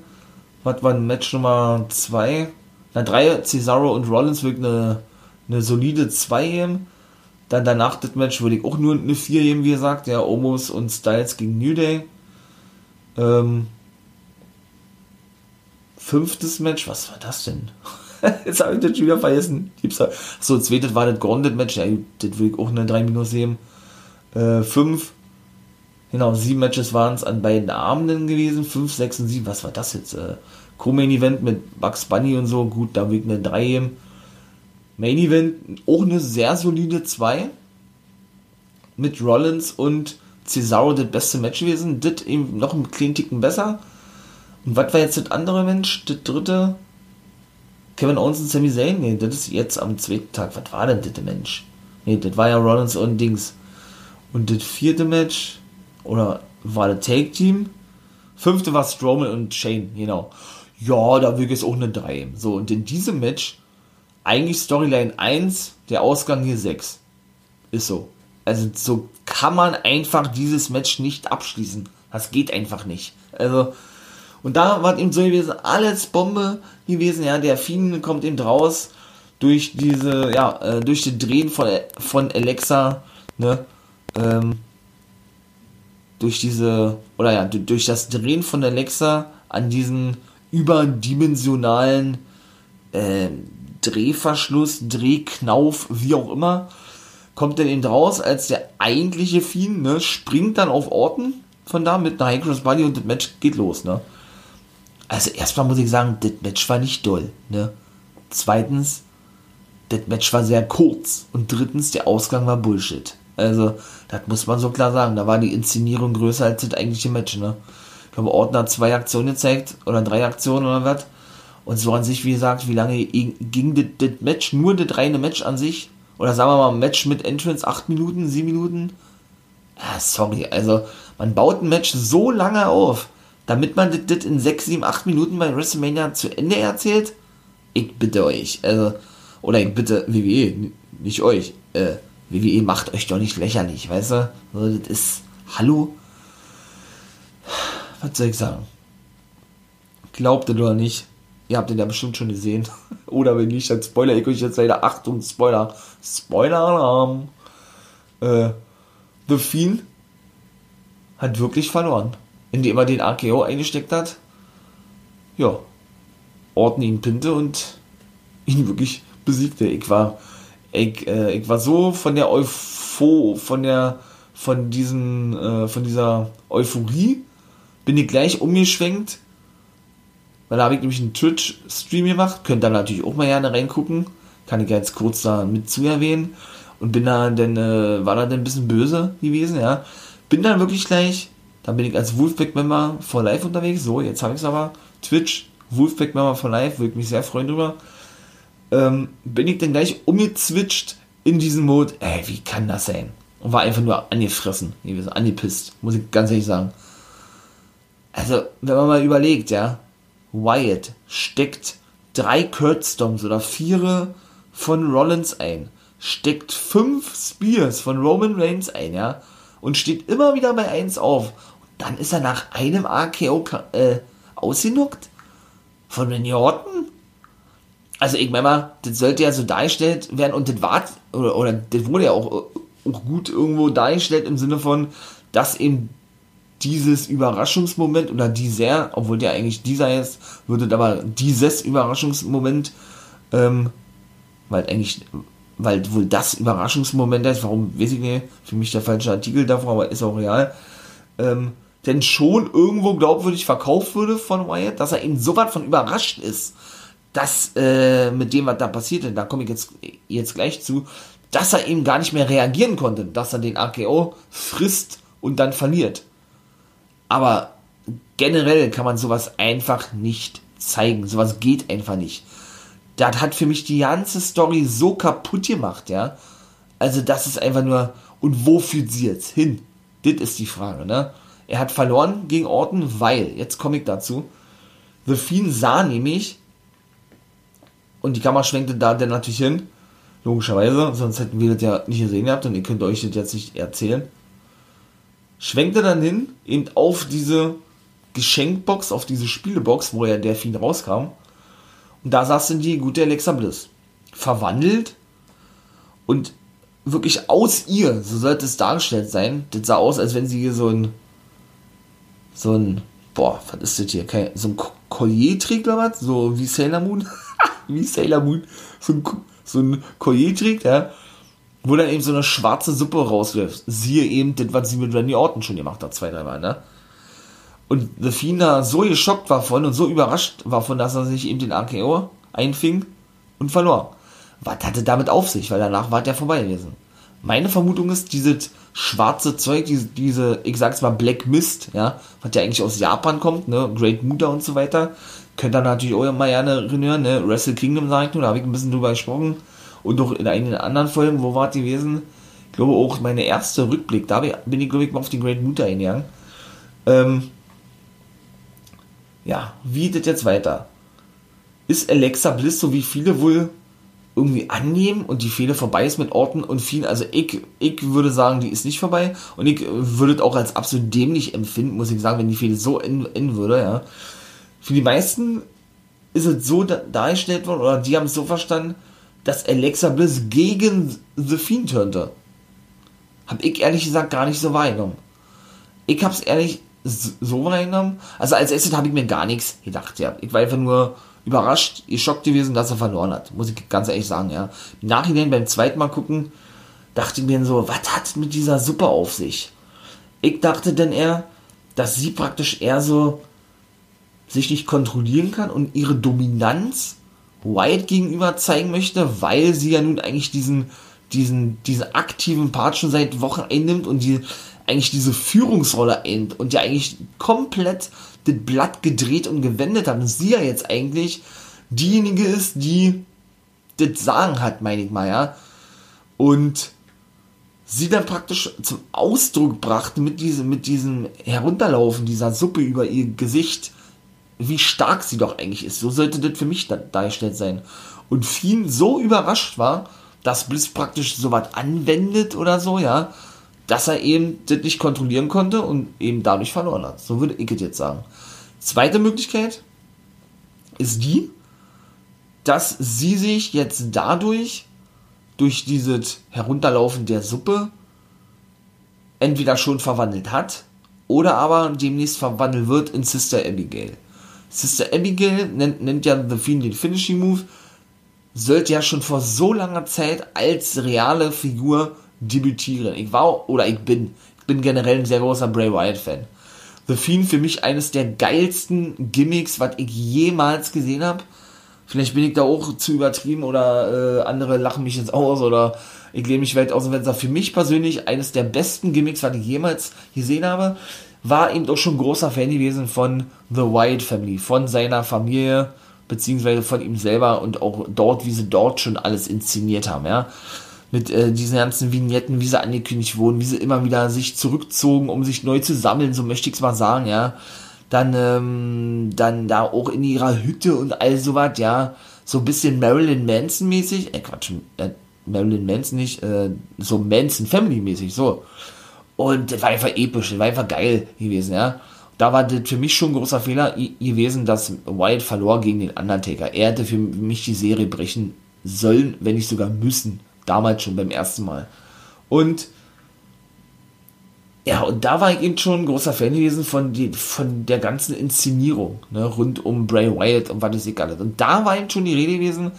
Was war Match Nummer 2? Na, 3, Cesaro und Rollins wirklich eine, eine solide 2 geben. Dann danach das Match würde ich auch nur eine 4 geben, wie gesagt, ja, Omos und Styles gegen New Day. Ähm, fünftes Match, was war das denn? Jetzt habe ich das schon wieder vergessen. So, zweites war das Grounded Match, ja, das würde ich auch eine 3 Minus geben. Äh, 5, Genau, sieben Matches waren es an beiden Abenden gewesen. Fünf, sechs und sieben. Was war das jetzt? Äh, Co-Main Event mit Bugs Bunny und so. Gut, da wiegt eine 3. Main Event auch eine sehr solide 2. Mit Rollins und Cesaro das beste Match gewesen. Das eben noch einen kleinen Ticken besser. Und was war jetzt das andere Mensch? Das dritte? Kevin Owens und Sami Zayn? Nee, das ist jetzt am zweiten Tag. Was war denn das Mensch? Nee, das war ja Rollins und Dings. Und das vierte Match? Oder war der Take Team. Fünfte war Strowman und Shane, genau. Ja, da will es auch eine 3. So, und in diesem Match, eigentlich Storyline 1, der Ausgang hier 6. Ist so. Also, so kann man einfach dieses Match nicht abschließen. Das geht einfach nicht. Also, und da war eben so gewesen, alles Bombe gewesen, ja, der Fiend kommt eben raus durch diese, ja, äh, durch den Drehen von, von Alexa, ne, ähm, durch diese, oder ja, durch das Drehen von Alexa an diesen überdimensionalen äh, Drehverschluss, Drehknauf, wie auch immer, kommt er eben raus als der eigentliche Fiend, ne, springt dann auf Orten von da mit einer High Cross Body und das Match geht los, ne. Also erstmal muss ich sagen, das Match war nicht doll, ne. Zweitens, das Match war sehr kurz und drittens, der Ausgang war Bullshit. Also, das muss man so klar sagen. Da war die Inszenierung größer als das eigentliche Match, ne? Ich glaube, Orton hat zwei Aktionen gezeigt oder drei Aktionen oder was. Und so an sich, wie gesagt, wie lange ging das, Match, nur das reine Match an sich? Oder sagen wir mal, Match mit Entrance, acht Minuten, sieben Minuten? Ah, sorry, also man baut ein Match so lange auf, damit man das, in sechs, sieben, acht Minuten bei WrestleMania zu Ende erzählt? Ich bitte euch, also, oder ich bitte WWE, nicht euch, äh, WWE macht euch doch nicht lächerlich, weißt du? Also, das ist, hallo? Was soll ich sagen? Glaubt ihr oder nicht? Ihr habt den ja bestimmt schon gesehen. oder wenn nicht, dann spoiler ich euch jetzt leider. Achtung, Spoiler. Spoiler-Alarm. Äh, The Fiend hat wirklich verloren. Indem er den AKO eingesteckt hat. Ja. Orten ihn pinte und ihn wirklich besiegte. Ich war ich, äh, ich war so von der Eupho, von der, von diesen, äh, von dieser Euphorie, bin ich gleich umgeschwenkt, weil da habe ich nämlich einen Twitch-Stream gemacht, könnt ihr natürlich auch mal gerne reingucken, kann ich jetzt kurz da mit zu erwähnen und bin da dann, äh, war da dann ein bisschen böse gewesen, ja, bin dann wirklich gleich, da bin ich als Wolfpack-Member for Life unterwegs. So, jetzt habe ich es aber. Twitch, Wolfpack-Member for Life, würde ich mich sehr freuen drüber. Ähm, bin ich dann gleich umgezwitscht in diesen Mode, ey, wie kann das sein? Und war einfach nur angefressen, angepisst, muss ich ganz ehrlich sagen. Also, wenn man mal überlegt, ja, Wyatt steckt drei Kurtzdoms oder vier von Rollins ein, steckt fünf Spears von Roman Reigns ein, ja, und steht immer wieder bei 1 auf. Und dann ist er nach einem AKO äh, ausgenuckt? Von Randy Orton? Also ich meine das sollte ja so dargestellt werden und das war, oder, oder das wurde ja auch, auch gut irgendwo dargestellt im Sinne von, dass eben dieses Überraschungsmoment oder dieser, obwohl der eigentlich dieser ist, würde aber dieses Überraschungsmoment, ähm, weil eigentlich, weil wohl das Überraschungsmoment ist, warum weiß ich nicht, für mich der falsche Artikel davor, aber ist auch real, ähm, denn schon irgendwo glaubwürdig verkauft würde von Wyatt, dass er eben so weit von überrascht ist, dass äh, mit dem, was da passierte, da komme ich jetzt, jetzt gleich zu, dass er eben gar nicht mehr reagieren konnte, dass er den AKO frisst und dann verliert. Aber generell kann man sowas einfach nicht zeigen. Sowas geht einfach nicht. Das hat für mich die ganze Story so kaputt gemacht, ja. Also das ist einfach nur, und wo führt sie jetzt hin? Das ist die Frage, ne? Er hat verloren gegen Orton, weil, jetzt komme ich dazu, The Fiend sah nämlich, und die Kamera schwenkte da dann natürlich hin, logischerweise, sonst hätten wir das ja nicht gesehen gehabt und ihr könnt euch das jetzt nicht erzählen. Schwenkte dann hin, eben auf diese Geschenkbox, auf diese Spielebox, wo ja der Fiend rauskam. Und da saß dann die gute Alexa Bliss. Verwandelt und wirklich aus ihr, so sollte es dargestellt sein. Das sah aus, als wenn sie hier so ein, so ein, boah, was ist das hier? Kein, so ein Collier trägt oder was? So wie Sailor Moon? wie Sailor Moon. So ein so ein Collier trägt, ja, wo dann eben so eine schwarze Suppe rauswirft. Siehe eben das, was sie mit Randy Orton schon gemacht hat, zwei, dreimal, ne? Und The Fiend da so geschockt war von und so überrascht war von, dass er sich eben den AKO einfing und verlor. Was hatte damit auf sich? Weil danach war der vorbei gewesen. Meine Vermutung ist, dieses schwarze Zeug, diese, diese, ich sag's mal, Black Mist, ja, was ja eigentlich aus Japan kommt, ne, Great Muda und so weiter, Könnt ihr natürlich auch mal gerne erinnern, ne? Wrestle Kingdom sag ich nur, da habe ich ein bisschen drüber gesprochen. Und auch in einigen anderen Folgen, wo war es gewesen? Ich glaube auch meine erste Rückblick, da bin ich, glaube ich, mal auf den Great Mutter eingegangen. Ähm, ja, wie geht das jetzt weiter? Ist Alexa Bliss, so wie viele wohl irgendwie annehmen und die Fehler vorbei ist mit Orten und vielen, also ich, ich würde sagen, die ist nicht vorbei und ich würde es auch als absolut dämlich empfinden, muss ich sagen, wenn die Fehler so enden würde, ja. Für die meisten ist es so dargestellt worden, oder die haben es so verstanden, dass Alexa Bliss gegen The Fiend turnte. Hab ich ehrlich gesagt gar nicht so wahrgenommen. Ich hab's ehrlich so wahrgenommen. Also als erstes habe ich mir gar nichts gedacht, ja. Ich war einfach nur überrascht, geschockt gewesen, dass er verloren hat. Muss ich ganz ehrlich sagen, ja. Im Nachhinein beim zweiten Mal gucken, dachte ich mir so, was hat mit dieser Suppe auf sich? Ich dachte denn eher, dass sie praktisch eher so sich nicht kontrollieren kann und ihre Dominanz White gegenüber zeigen möchte, weil sie ja nun eigentlich diesen, diesen, diesen aktiven Part schon seit Wochen einnimmt und die eigentlich diese Führungsrolle einnimmt und ja eigentlich komplett das Blatt gedreht und gewendet hat und sie ja jetzt eigentlich diejenige ist, die das Sagen hat, meine ich mal, ja. Und sie dann praktisch zum Ausdruck brachte mit diesem, mit diesem Herunterlaufen dieser Suppe über ihr Gesicht wie stark sie doch eigentlich ist. So sollte das für mich dargestellt sein. Und Fiend so überrascht war, dass Bliss praktisch so was anwendet oder so, ja, dass er eben das nicht kontrollieren konnte und eben dadurch verloren hat. So würde ich es jetzt sagen. Zweite Möglichkeit ist die, dass sie sich jetzt dadurch, durch dieses Herunterlaufen der Suppe, entweder schon verwandelt hat oder aber demnächst verwandelt wird in Sister Abigail. Sister Abigail nennt, nennt ja The Fiend den Finishing Move, sollte ja schon vor so langer Zeit als reale Figur debütieren. Ich war oder ich bin, ich bin generell ein sehr großer Bray Wyatt Fan. The Fiend für mich eines der geilsten Gimmicks, was ich jemals gesehen habe. Vielleicht bin ich da auch zu übertrieben oder äh, andere lachen mich jetzt aus oder Ich lehne mich weit aus dem Fenster. Für mich persönlich eines der besten Gimmicks, was ich jemals gesehen habe, war eben auch schon großer Fan gewesen von The White Family, von seiner Familie, beziehungsweise von ihm selber und auch dort, wie sie dort schon alles inszeniert haben, ja. Mit äh, diesen ganzen Vignetten, wie sie angekündigt wurden, wie sie immer wieder sich zurückzogen, um sich neu zu sammeln, so möchte ich es mal sagen, ja. Dann, ähm, dann da auch in ihrer Hütte und all sowas, ja. So ein bisschen Marilyn Manson-mäßig, äh, Quatsch, äh, Marilyn Manson nicht, äh, so Manson Family-mäßig, so. Und das war einfach episch, das war einfach geil gewesen, ja. Da war das für mich schon ein großer Fehler gewesen, dass Wyatt verlor gegen den Undertaker. Er hätte für mich die Serie brechen sollen, wenn nicht sogar müssen. Damals schon beim ersten Mal. Und ja, und da war ich eben schon ein großer Fan gewesen von, die, von der ganzen Inszenierung, ne, rund um Bray Wyatt und was ist egal. Und da war eben schon die Rede gewesen,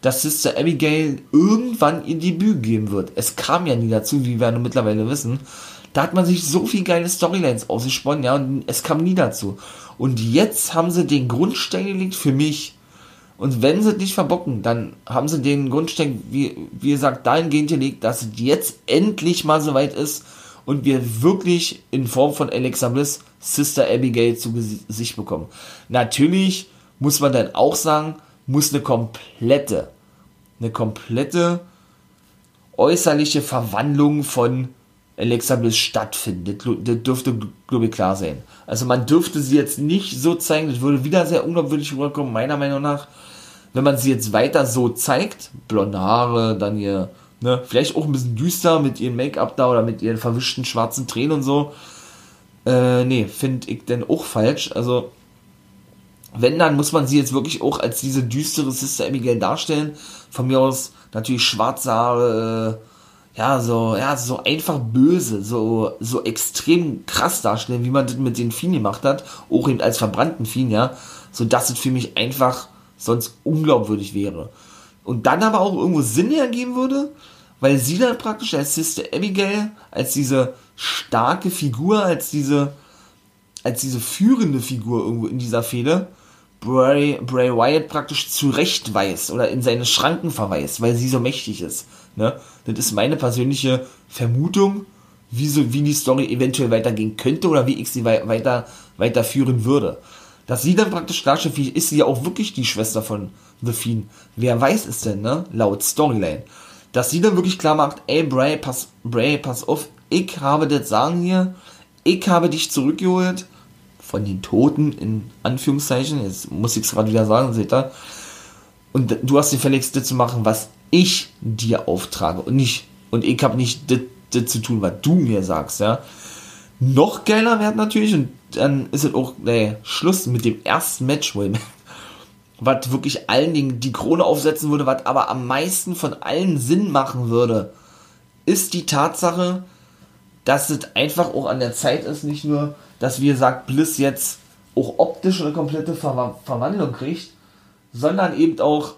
dass Sister Abigail irgendwann ihr Debüt geben wird. Es kam ja nie dazu, wie wir mittlerweile wissen. Da hat man sich so viel geile Storylines ausgesponnen, ja, und es kam nie dazu. Und jetzt haben sie den Grundstein gelegt für mich. Und wenn sie nicht verbocken, dann haben sie den Grundstein, wie, wie gesagt, dahingehend gelegt, dass es jetzt endlich mal soweit ist und wir wirklich in Form von Alexa Bliss Sister Abigail zu Gesicht bekommen. Natürlich muss man dann auch sagen, muss eine komplette, eine komplette äußerliche Verwandlung von Alexa Bliss stattfindet. Das dürfte, glaube ich, klar sein. Also man dürfte sie jetzt nicht so zeigen, das würde wieder sehr unglaubwürdig rüberkommen, meiner Meinung nach. Wenn man sie jetzt weiter so zeigt, blonde Haare, dann ihr, ne, vielleicht auch ein bisschen düster mit ihrem Make-up da oder mit ihren verwischten schwarzen Tränen und so. Äh, nee, finde ich denn auch falsch. Also, wenn, dann muss man sie jetzt wirklich auch als diese düstere Sister Abigail darstellen. Von mir aus natürlich schwarze Haare, äh, ja, so, ja, so einfach böse, so, so extrem krass darstellen, wie man das mit den Viehen gemacht hat, auch eben als verbrannten Viehen, ja, so dass es für mich einfach sonst unglaubwürdig wäre. Und dann aber auch irgendwo Sinn ergeben würde, weil sie dann praktisch als Sister Abigail, als diese starke Figur, als diese, als diese führende Figur irgendwo in dieser Fehde, Bray, Bray Wyatt praktisch zurechtweist oder in seine Schranken verweist, weil sie so mächtig ist. Ne? Das ist meine persönliche Vermutung, wie, so, wie die Story eventuell weitergehen könnte oder wie ich sie weiter, weiterführen würde. Dass sie dann praktisch darstellt, ist sie ja auch wirklich die Schwester von The Fiend. Wer weiß es denn, ne? Laut Storyline. Dass sie dann wirklich klar macht, ey Bray, pass, Bray, pass auf, ich habe das Sagen hier, ich habe dich zurückgeholt von den Toten, in Anführungszeichen, jetzt muss ich es gerade wieder sagen, seht ihr, und du hast die Fälligste zu machen, was ich dir auftrage und nicht, und ich habe nicht das zu tun, was du mir sagst, ja. Noch geiler wäre natürlich, und dann ist es auch, nee, Schluss mit dem ersten Match, wo was wirklich allen Dingen die Krone aufsetzen würde, was aber am meisten von allen Sinn machen würde, ist die Tatsache, dass es einfach auch an der Zeit ist, nicht nur, dass wie gesagt Bliss jetzt auch optisch eine komplette Ver Verwandlung kriegt, sondern eben auch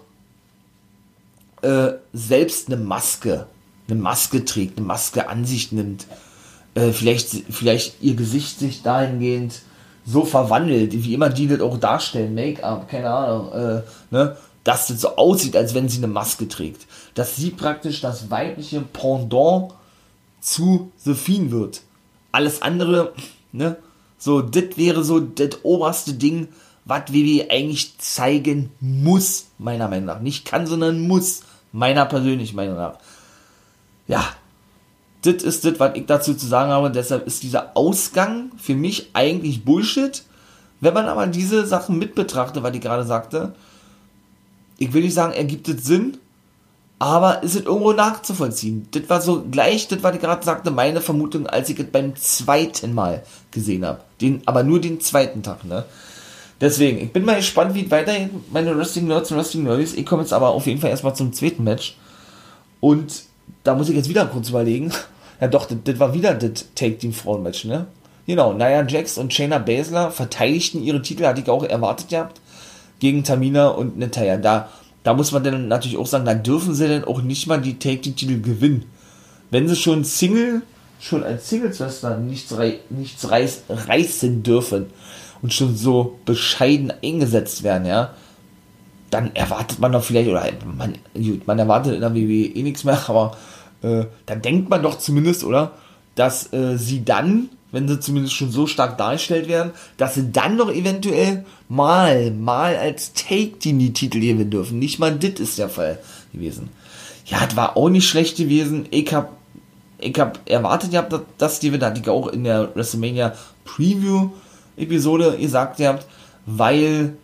äh, selbst eine Maske, eine Maske trägt, eine Maske an sich nimmt, äh, vielleicht, vielleicht ihr Gesicht sich dahingehend so verwandelt, wie immer die das auch darstellen, Make-up, keine Ahnung, äh, ne, dass das so aussieht, als wenn sie eine Maske trägt. Dass sie praktisch das weibliche Pendant zu Fiend wird. Alles andere, ne, so, das wäre so das oberste Ding, was WWE eigentlich zeigen muss, meiner Meinung nach. Nicht kann, sondern muss, meiner persönlichen Meinung nach. Ja, das ist das, was ich dazu zu sagen habe. Deshalb ist dieser Ausgang für mich eigentlich Bullshit. Wenn man aber diese Sachen mit betrachtet, was ich gerade sagte, ich will nicht sagen, ergibt es Sinn, aber ist es irgendwo nachzuvollziehen. Das war so gleich, das, was ich gerade sagte, meine Vermutung, als ich es beim zweiten Mal gesehen habe. Den, aber nur den zweiten Tag, ne? Deswegen, ich bin mal gespannt, wie weiterhin meine Wrestling Nerds und Wrestling Nerds. Ich komme jetzt aber auf jeden Fall erstmal zum zweiten Match. Und da muss ich jetzt wieder kurz überlegen. Ja, doch, das, das war wieder das Take Team Frauen Match, ne? Genau, Nia Jax und Shayna Baszler verteidigten ihre Titel, hatte ich auch erwartet gehabt, gegen Tamina und Natalia. Da, da muss man dann natürlich auch sagen, da dürfen sie dann auch nicht mal die Take Team Titel gewinnen. Wenn sie schon Single, schon als Singles-Wrestler nichts, rei nichts reiß reißen dürfen, und schon so bescheiden eingesetzt werden, ja, dann erwartet man doch vielleicht, oder man, gut, man erwartet in der WWE eh nichts mehr, aber äh, dann denkt man doch zumindest, oder? Dass äh, sie dann, wenn sie zumindest schon so stark dargestellt werden, dass sie dann doch eventuell mal, mal als Take-Team die Titel gewinnen dürfen. Nicht mal dit ist der Fall gewesen. Ja, es war auch nicht schlecht gewesen. Ich hab, ich hab erwartet gehabt, dass die hatte ich auch in der WrestleMania Preview Episode gesagt habt, weil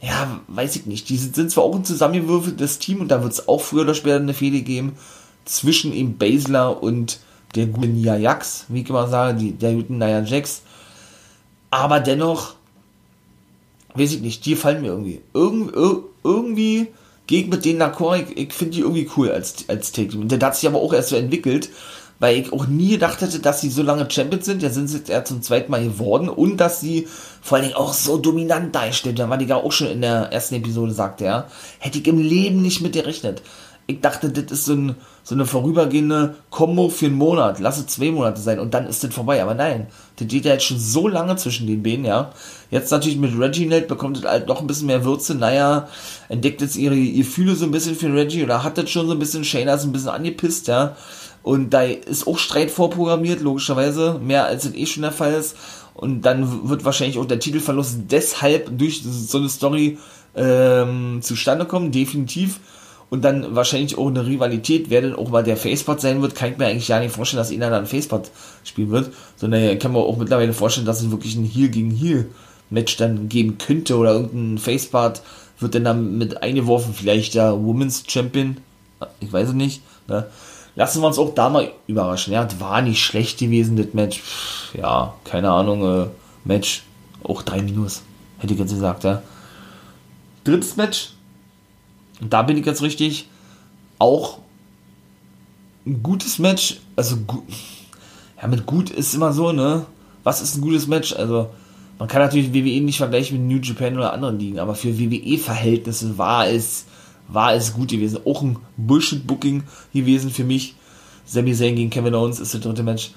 ja, weiß ich nicht. Die sind zwar auch ein zusammengewürfeltes Team und da wird es auch früher oder später eine Fehde geben zwischen ihm Basler und der guten Nia Jax, wie ich immer sage, die, der guten Nia Jax. Aber dennoch, weiß ich nicht, die fallen mir irgendwie. Irgend, irgendwie gegen mit denen d'accord, ich, ich finde die irgendwie cool als, als Take-Team. Und der hat sich aber auch erst so entwickelt, weil ich auch nie gedacht hätte, dass sie so lange Champions sind. Ja, sind sie jetzt erst zum zweiten Mal geworden und dass sie vor allen Dingen auch so dominant darstellen. Da war die ja auch schon in der ersten Episode, sagte er. Hätte ich im Leben nicht mit gerechnet. Ich dachte, das ist so, ein, so eine vorübergehende Kombo für einen Monat. Lass es zwei Monate sein und dann ist das vorbei. Aber nein, das geht ja jetzt schon so lange zwischen den Beinen, ja. Jetzt natürlich mit Reginald bekommt es halt noch ein bisschen mehr Würze. Naja, entdeckt jetzt ihre Gefühle so ein bisschen für Reggie oder hat das schon so ein bisschen, Shayna ist ein bisschen angepisst, ja. Und da ist auch Streit vorprogrammiert, logischerweise, mehr als es eh schon der Fall ist. Und dann wird wahrscheinlich auch der Titelverlust deshalb durch so eine Story ähm, zustande kommen, definitiv. Und dann wahrscheinlich auch eine Rivalität, wer denn auch mal der Facepot sein wird, kann ich mir eigentlich gar nicht vorstellen, dass einer dann Facepot spielen wird. Sondern kann man auch mittlerweile vorstellen, dass es wirklich ein Heel gegen Heel Match dann geben könnte oder irgendein Facepart wird dann, dann mit eingeworfen, vielleicht der Women's Champion, ich weiß es nicht. Ne? Lassen wir uns auch da mal überraschen. Ja, war nicht schlecht gewesen, das Match. Ja, keine Ahnung, äh, Match auch 3 Minus, hätte ich jetzt gesagt, ja. Drittes Match, und da bin ich jetzt richtig, auch ein gutes Match, also gut, ja, mit gut ist immer so, ne? Was ist ein gutes Match? Also, man kann natürlich WWE nicht vergleichen mit New Japan oder anderen Ligen, aber für WWE-Verhältnisse war es war es gut gewesen. Auch ein Bullshit-Booking gewesen für mich. Sami Zayn gegen Kevin Owens ist der dritte Match.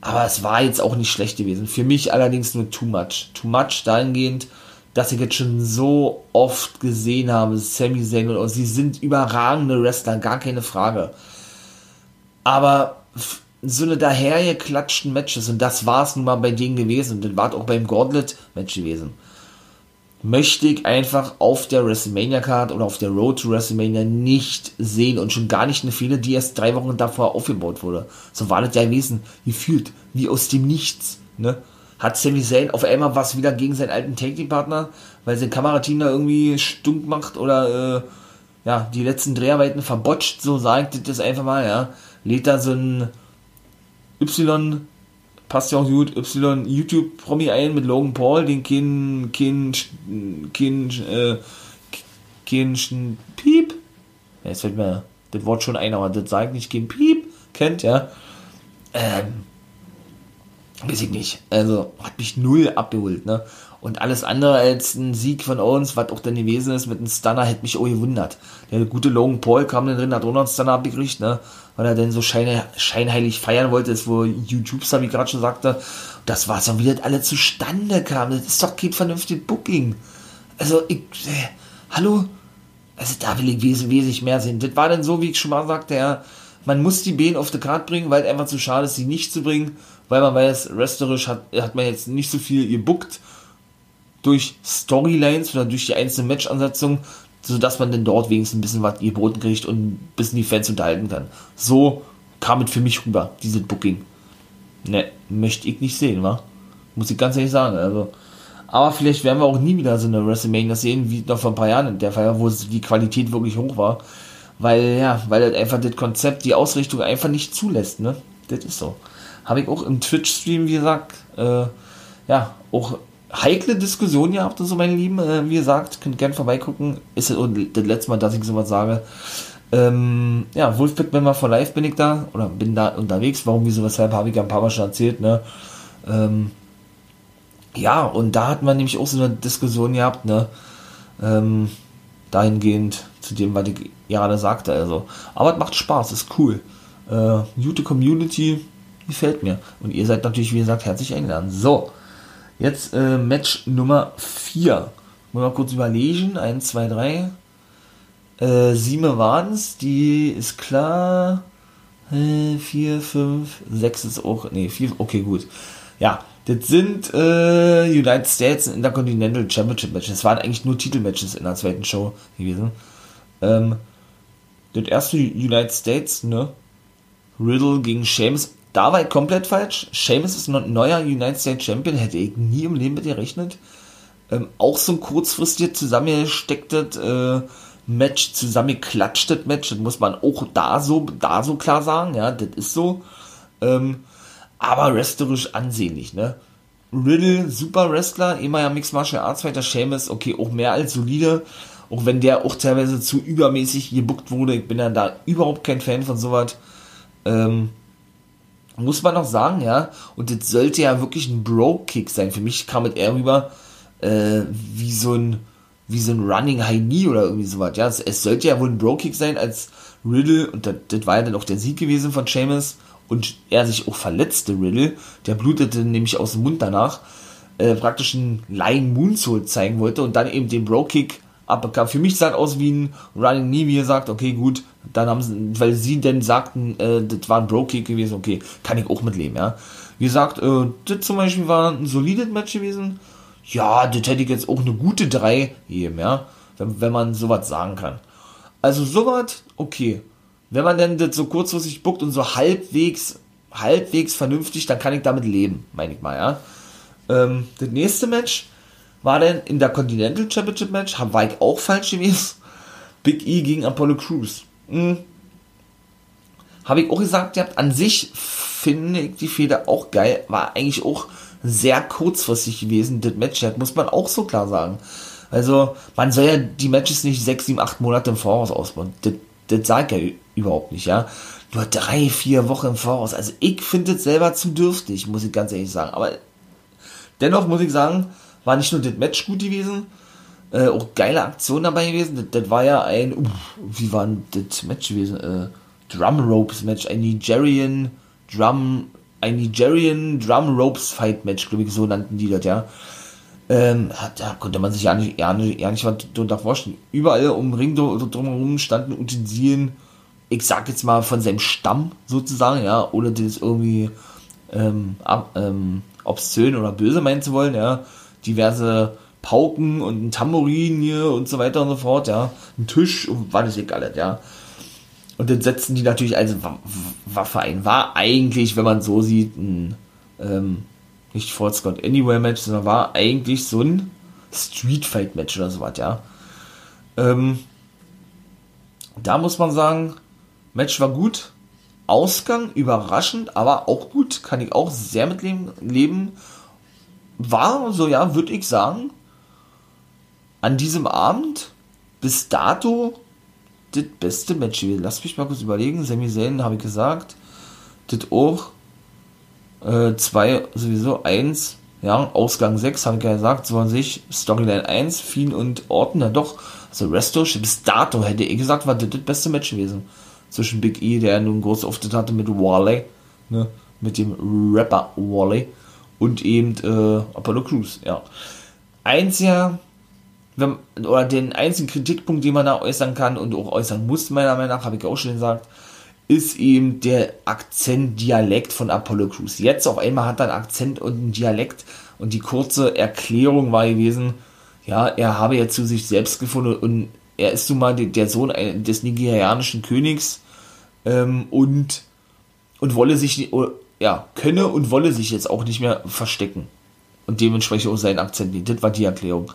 Aber es war jetzt auch nicht schlecht gewesen. Für mich allerdings nur too much. Too much dahingehend, dass ich jetzt schon so oft gesehen habe, Sami Zayn und Owens. Sie sind überragende Wrestler, gar keine Frage. Aber so eine dahergeklatschten Matches, und das war es nun mal bei denen gewesen, und das war auch beim Gauntlet-Match gewesen möchte ich einfach auf der WrestleMania-Card oder auf der Road to WrestleMania nicht sehen und schon gar nicht eine Fehler, die erst drei Wochen davor aufgebaut wurde. So war das ja gewesen, gefühlt, wie aus dem Nichts, ne? Hat Sami Zayn auf einmal was wieder gegen seinen alten Take-Partner, weil sein Kamerateam da irgendwie stunk macht oder, äh, ja, die letzten Dreharbeiten verbotscht, so sagt das einfach mal, ja. Lädt da so ein Y passt ja auch gut, Y YouTube-Promi ein mit Logan Paul, den kein, kein, kein, äh, kein Piep, ja, jetzt fällt mir das Wort schon ein, aber das sagt nicht. Kein Piep, kennt, ja, ähm, weiß ich nicht, also hat mich null abgeholt, ne, und alles andere als ein Sieg von Owens, was auch dann gewesen ist mit einem Stunner, hätte mich auch gewundert. Der gute Logan Paul kam dann drin, hat auch noch einen Stunner abgekriegt, ne? Weil er dann so scheine, scheinheilig feiern wollte, ist wo YouTube-Star, wie gerade schon sagte. Das war so, wie das alle zustande kam. Das ist doch kein vernünftiges Booking. Also, ich, äh, hallo? Also, da will ich wes wesentlich mehr sehen. Das war dann so, wie ich schon mal sagte, ja, man muss die Bänen auf die Karte bringen, weil es einfach zu schade ist, sie nicht zu bringen, weil man weiß, wrestlerisch hat, hat man jetzt nicht so viel gebuckt durch Storylines oder durch die einzelnen Match-Ansetzungen, sodass man dann dort wenigstens ein bisschen was geboten kriegt und ein bisschen die Fans unterhalten kann. So kam es für mich rüber, dieses Booking. Ne, möchte ich nicht sehen, wa? Muss ich ganz ehrlich sagen. Also, aber vielleicht werden wir auch nie wieder so eine WrestleMania sehen, wie noch vor ein paar Jahren in der Fall, wo die Qualität wirklich hoch war. Weil, ja, weil halt einfach das Konzept, die Ausrichtung einfach nicht zulässt, ne? Das ist so. Habe ich auch im Twitch-Stream, wie gesagt, äh, ja, auch heikle Diskussion gehabt, so meine Lieben. Äh, wie gesagt, könnt gerne vorbeigucken. Ist das letzte Mal, dass ich sowas sage. Ähm, ja, Wolfpack Member for Life bin ich da oder bin da unterwegs. Warum, wieso, weshalb habe ich ja ein paar Mal schon erzählt, ne? Ähm, ja, und da hat man nämlich auch so eine Diskussion gehabt, ne? Ähm, dahingehend zu dem, was ich gerade sagte. Also, aber es macht Spaß, ist cool. Äh, gute Community gefällt mir. Und ihr seid natürlich, wie gesagt, herzlich eingeladen. So, Jetzt äh, Match Nummer 4. Muss mal kurz überlegen. 1, 2, 3. Äh, sieben waren es. Die ist klar. 4, 5, 6 ist auch, nee, 4, okay, gut. Ja, das sind äh, United States Intercontinental Championship Matches. Das waren eigentlich nur Titelmatches in der zweiten Show gewesen. Ähm, das erste United States, ne? Riddle gegen Sheamus. Da war ich komplett falsch. Sheamus ist ein neuer United States Champion. Hätte ich nie im Leben mit gerechnet. Ähm, auch so ein kurzfristig zusammengestecktes äh, Match, zusammengeklatschtes Match. Das muss man auch da so, da so klar sagen. Ja, das ist so. Ähm, aber wrestlerisch ansehnlich, ne? Riddle, super Wrestler, immer ja Mixed Martial Arts Fighter, Seamus, okay, auch mehr als solide, auch wenn der auch teilweise zu übermäßig gebuckt wurde, ich bin ja da überhaupt kein Fan von sowas, ähm, muss man noch sagen, ja, und das sollte ja wirklich ein Bro-Kick sein, für mich kam es eher rüber, äh, wie so ein, wie so ein Running High Knee oder irgendwie sowas, ja, es, es sollte ja wohl ein Bro-Kick sein, als Riddle, und das, das war ja dann auch der Sieg gewesen von Seamus, und er sich auch verletzte, Riddle, der blutete nämlich aus dem Mund danach, äh, praktisch einen Lying Moonsault zeigen wollte und dann eben den Bro-Kick abbekam. Für mich sah aus wie ein Running Knee, wie er sagt, okay, gut, dann haben sie, weil sie denn sagten, äh, das war ein Bro-Kick gewesen, okay, kann ich auch mitleben, ja. Wie gesagt, äh, das zum Beispiel war ein solides Match gewesen. Ja, das hätte ich jetzt auch eine gute 3 gegeben, ja, wenn, wenn man sowas sagen kann. Also sowas, okay wenn man denn das so kurzfristig buckt und so halbwegs, halbwegs vernünftig, dann kann ich damit leben, meine ich mal, ja. Ähm, das nächste Match war dann in der Continental Championship Match, war ich auch falsch gewesen. Big E gegen Apollo Crews. Hm. Habe ich auch gesagt, ihr habt an sich finde ich die Feder auch geil, war eigentlich auch sehr kurzfristig gewesen, das Match, das muss man auch so klar sagen. Also, man soll ja die Matches nicht 6, 7, 8 Monate im Voraus ausbauen. Das, das sagt ja überhaupt nicht, ja. Nur drei, vier Wochen im Voraus. Also ich finde es selber zu dürftig, muss ich ganz ehrlich sagen. Aber dennoch muss ich sagen, war nicht nur das Match gut gewesen, äh, auch geile Aktion dabei gewesen. Das, das war ja ein, uh, wie war denn das Match gewesen? Äh, Drum Ropes Match, ein Nigerian Drum, ein Nigerian Drum Ropes Fight Match, glaube ich, so nannten die das, ja. Ähm, da konnte man sich ja nicht, ja nicht, ja nicht was drunter vorstellen. Überall um Ring drumherum standen Utensilien, ich sag jetzt mal von seinem Stamm sozusagen, ja, ohne das irgendwie ähm, ab, ähm, obszön oder böse meinen zu wollen, ja, diverse Pauken und ein Tambourin hier und so weiter und so fort, ja, ein Tisch und was ist egal, ja. Und dann setzten die natürlich als Waffe ein. War eigentlich, wenn man so sieht, ein, ähm, nicht Fort Scott Anywhere Match, sondern war eigentlich so ein Street Fight Match oder sowas, ja. Ähm, da muss man sagen, Match war gut. Ausgang überraschend, aber auch gut. Kann ich auch sehr mit leben. War, so ja, würde ich sagen, an diesem Abend bis dato das beste Match. Lass mich mal kurz überlegen. Sami Zayn habe ich gesagt. Das auch. Äh, zwei, sowieso, eins. Ja, Ausgang 6, habe ich ja gesagt. So an sich. Storyline 1, Fiend und Orton. Ja doch. Also Resto, bis dato hätte ich gesagt, war das das beste Match gewesen zwischen Big E, der nun groß Auftritt hatte mit Wally, ne, mit dem Rapper Wally und eben äh, Apollo Crews, ja. Einziger, wenn, oder den einzigen Kritikpunkt, den man da äußern kann und auch äußern muss, meiner Meinung nach, habe ich auch schon gesagt, ist eben der Akzent-Dialekt von Apollo Crews. Jetzt auf einmal hat er einen Akzent und einen Dialekt und die kurze Erklärung war gewesen, ja, er habe ja zu sich selbst gefunden und er ist nun mal der Sohn des nigerianischen Königs ähm, und, und wolle sich, ja, könne und wolle sich jetzt auch nicht mehr verstecken. Und dementsprechend auch seinen Akzent nehmen. Das war die Erklärung.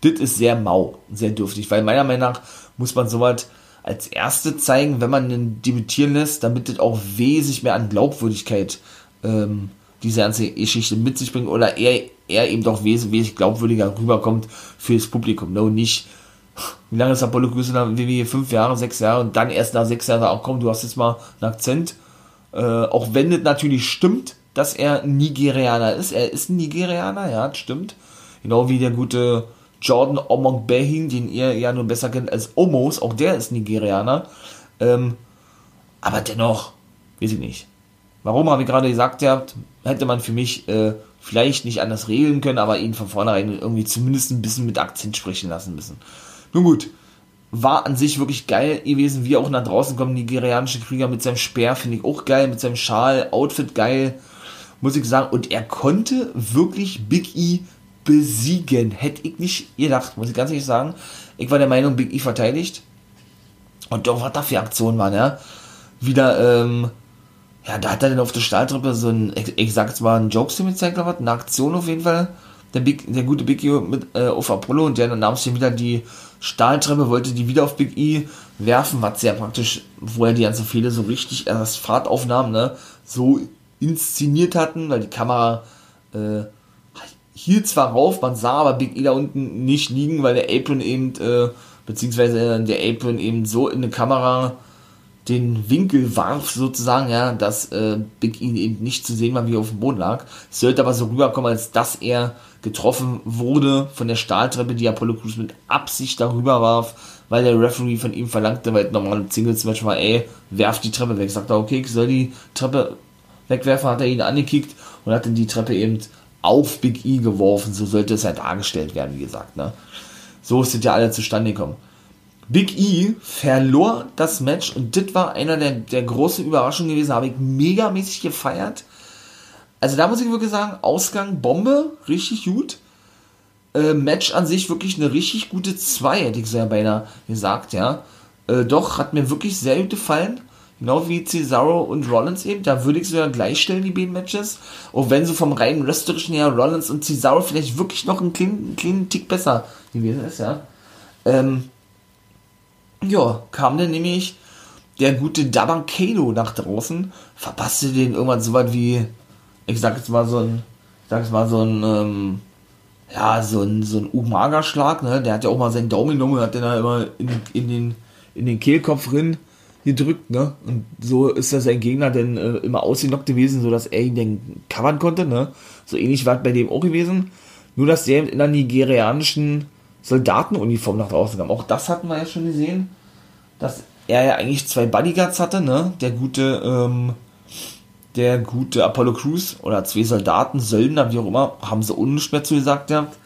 Das ist sehr mau, sehr dürftig, weil meiner Meinung nach muss man sowas als erste zeigen, wenn man ihn debütieren lässt, damit das auch wesentlich mehr an Glaubwürdigkeit ähm, diese ganze Geschichte mit sich bringt oder er, er eben doch wesentlich glaubwürdiger rüberkommt fürs Publikum. No, nicht wie lange ist Apollo in der WWE? Fünf Jahre, sechs Jahre und dann erst nach sechs Jahren auch komm, du hast jetzt mal einen Akzent. Äh, auch wenn das natürlich stimmt, dass er Nigerianer ist. Er ist ein Nigerianer, ja, stimmt. Genau wie der gute Jordan Omong Behin, den ihr ja nur besser kennt als Omos, auch der ist Nigerianer. Ähm, aber dennoch, weiß ich nicht. Warum habe ich gerade gesagt, ja, hätte man für mich äh, vielleicht nicht anders regeln können, aber ihn von vornherein irgendwie zumindest ein bisschen mit Akzent sprechen lassen müssen. Nun gut, war an sich wirklich geil gewesen, wie auch nach draußen kommen, nigerianische Krieger mit seinem Speer, finde ich auch geil, mit seinem Schal, Outfit geil, muss ich sagen. Und er konnte wirklich Big E besiegen. Hätte ich nicht gedacht, muss ich ganz ehrlich sagen. Ich war der Meinung, Big E verteidigt. Und doch, was da für Aktionen waren, ja. Wieder, ähm, ja, da hat er dann auf der Stahltreppe so ein, ich, ich sag jetzt mal, ein Jokes gezeigt oder was, eine Aktion auf jeden Fall. Der, Big, der gute Big E mit, äh, auf Apollo und der nahm sich wieder die Stahltreppe, wollte die wieder auf Big E werfen, was sehr praktisch, wo er die ganzen Fehler so richtig erst Fahrtaufnahmen, ne, so inszeniert hatten, weil die Kamera, äh, hielt zwar rauf, man sah aber Big E da unten nicht liegen, weil der Apron eben, äh, beziehungsweise der Apron eben so in der Kamera den Winkel warf sozusagen, ja, dass äh, Big E eben nicht zu sehen war, wie er auf dem Boden lag. Es sollte aber so rüberkommen, als dass er getroffen wurde von der Stahltreppe, die Apollo Crews mit Absicht darüber warf, weil der Referee von ihm verlangte, weil normal im Singles Match war, ey, werf die Treppe weg. Sagt er, okay, ich soll die Treppe wegwerfen, hat er ihn angekickt und hat dann die Treppe eben auf Big E geworfen. So sollte es ja dargestellt werden, wie gesagt, ne. So sind ja alle zustande gekommen. Big E verlor das Match und das war einer der, der großen Überraschungen gewesen, habe ich megamäßig gefeiert. Also da muss ich wirklich sagen, Ausgang Bombe, richtig gut. Äh, Match an sich wirklich eine richtig gute 2, hätte ich ja beinahe gesagt, ja. Äh, doch, hat mir wirklich sehr gut gefallen. Genau wie Cesaro und Rollins eben. Da würde ich sogar gleichstellen, die beiden Matches. Auch wenn so vom reinen wrestlerischen her Rollins und Cesaro vielleicht wirklich noch einen kleinen, einen kleinen Tick besser gewesen ist, ja. Ähm, ja, kam dann nämlich der gute Dabakado nach draußen, verpasste den irgendwann so weit wie, ich sag jetzt mal so ein, ich sag jetzt mal so ein, ähm, ja, so ein, so ein Umaga-Schlag, ne, der hat ja auch mal seinen Daumen genommen und hat den da immer in, in den, in den Kehlkopf drin gedrückt, ne, und so ist das sein Gegner dann äh, immer ausgenockt gewesen, so dass er ihn dann covern konnte, ne, so ähnlich war es bei dem auch gewesen, nur dass der in der nigerianischen Soldatenuniform nach draußen kam. Auch das hatten wir ja schon gesehen, dass er ja eigentlich zwei Bodyguards hatte, ne? Der gute, ähm, der gute Apollo Crews oder zwei Soldaten, Söldner, wie auch immer, haben sie mehr zu gesagt gehabt.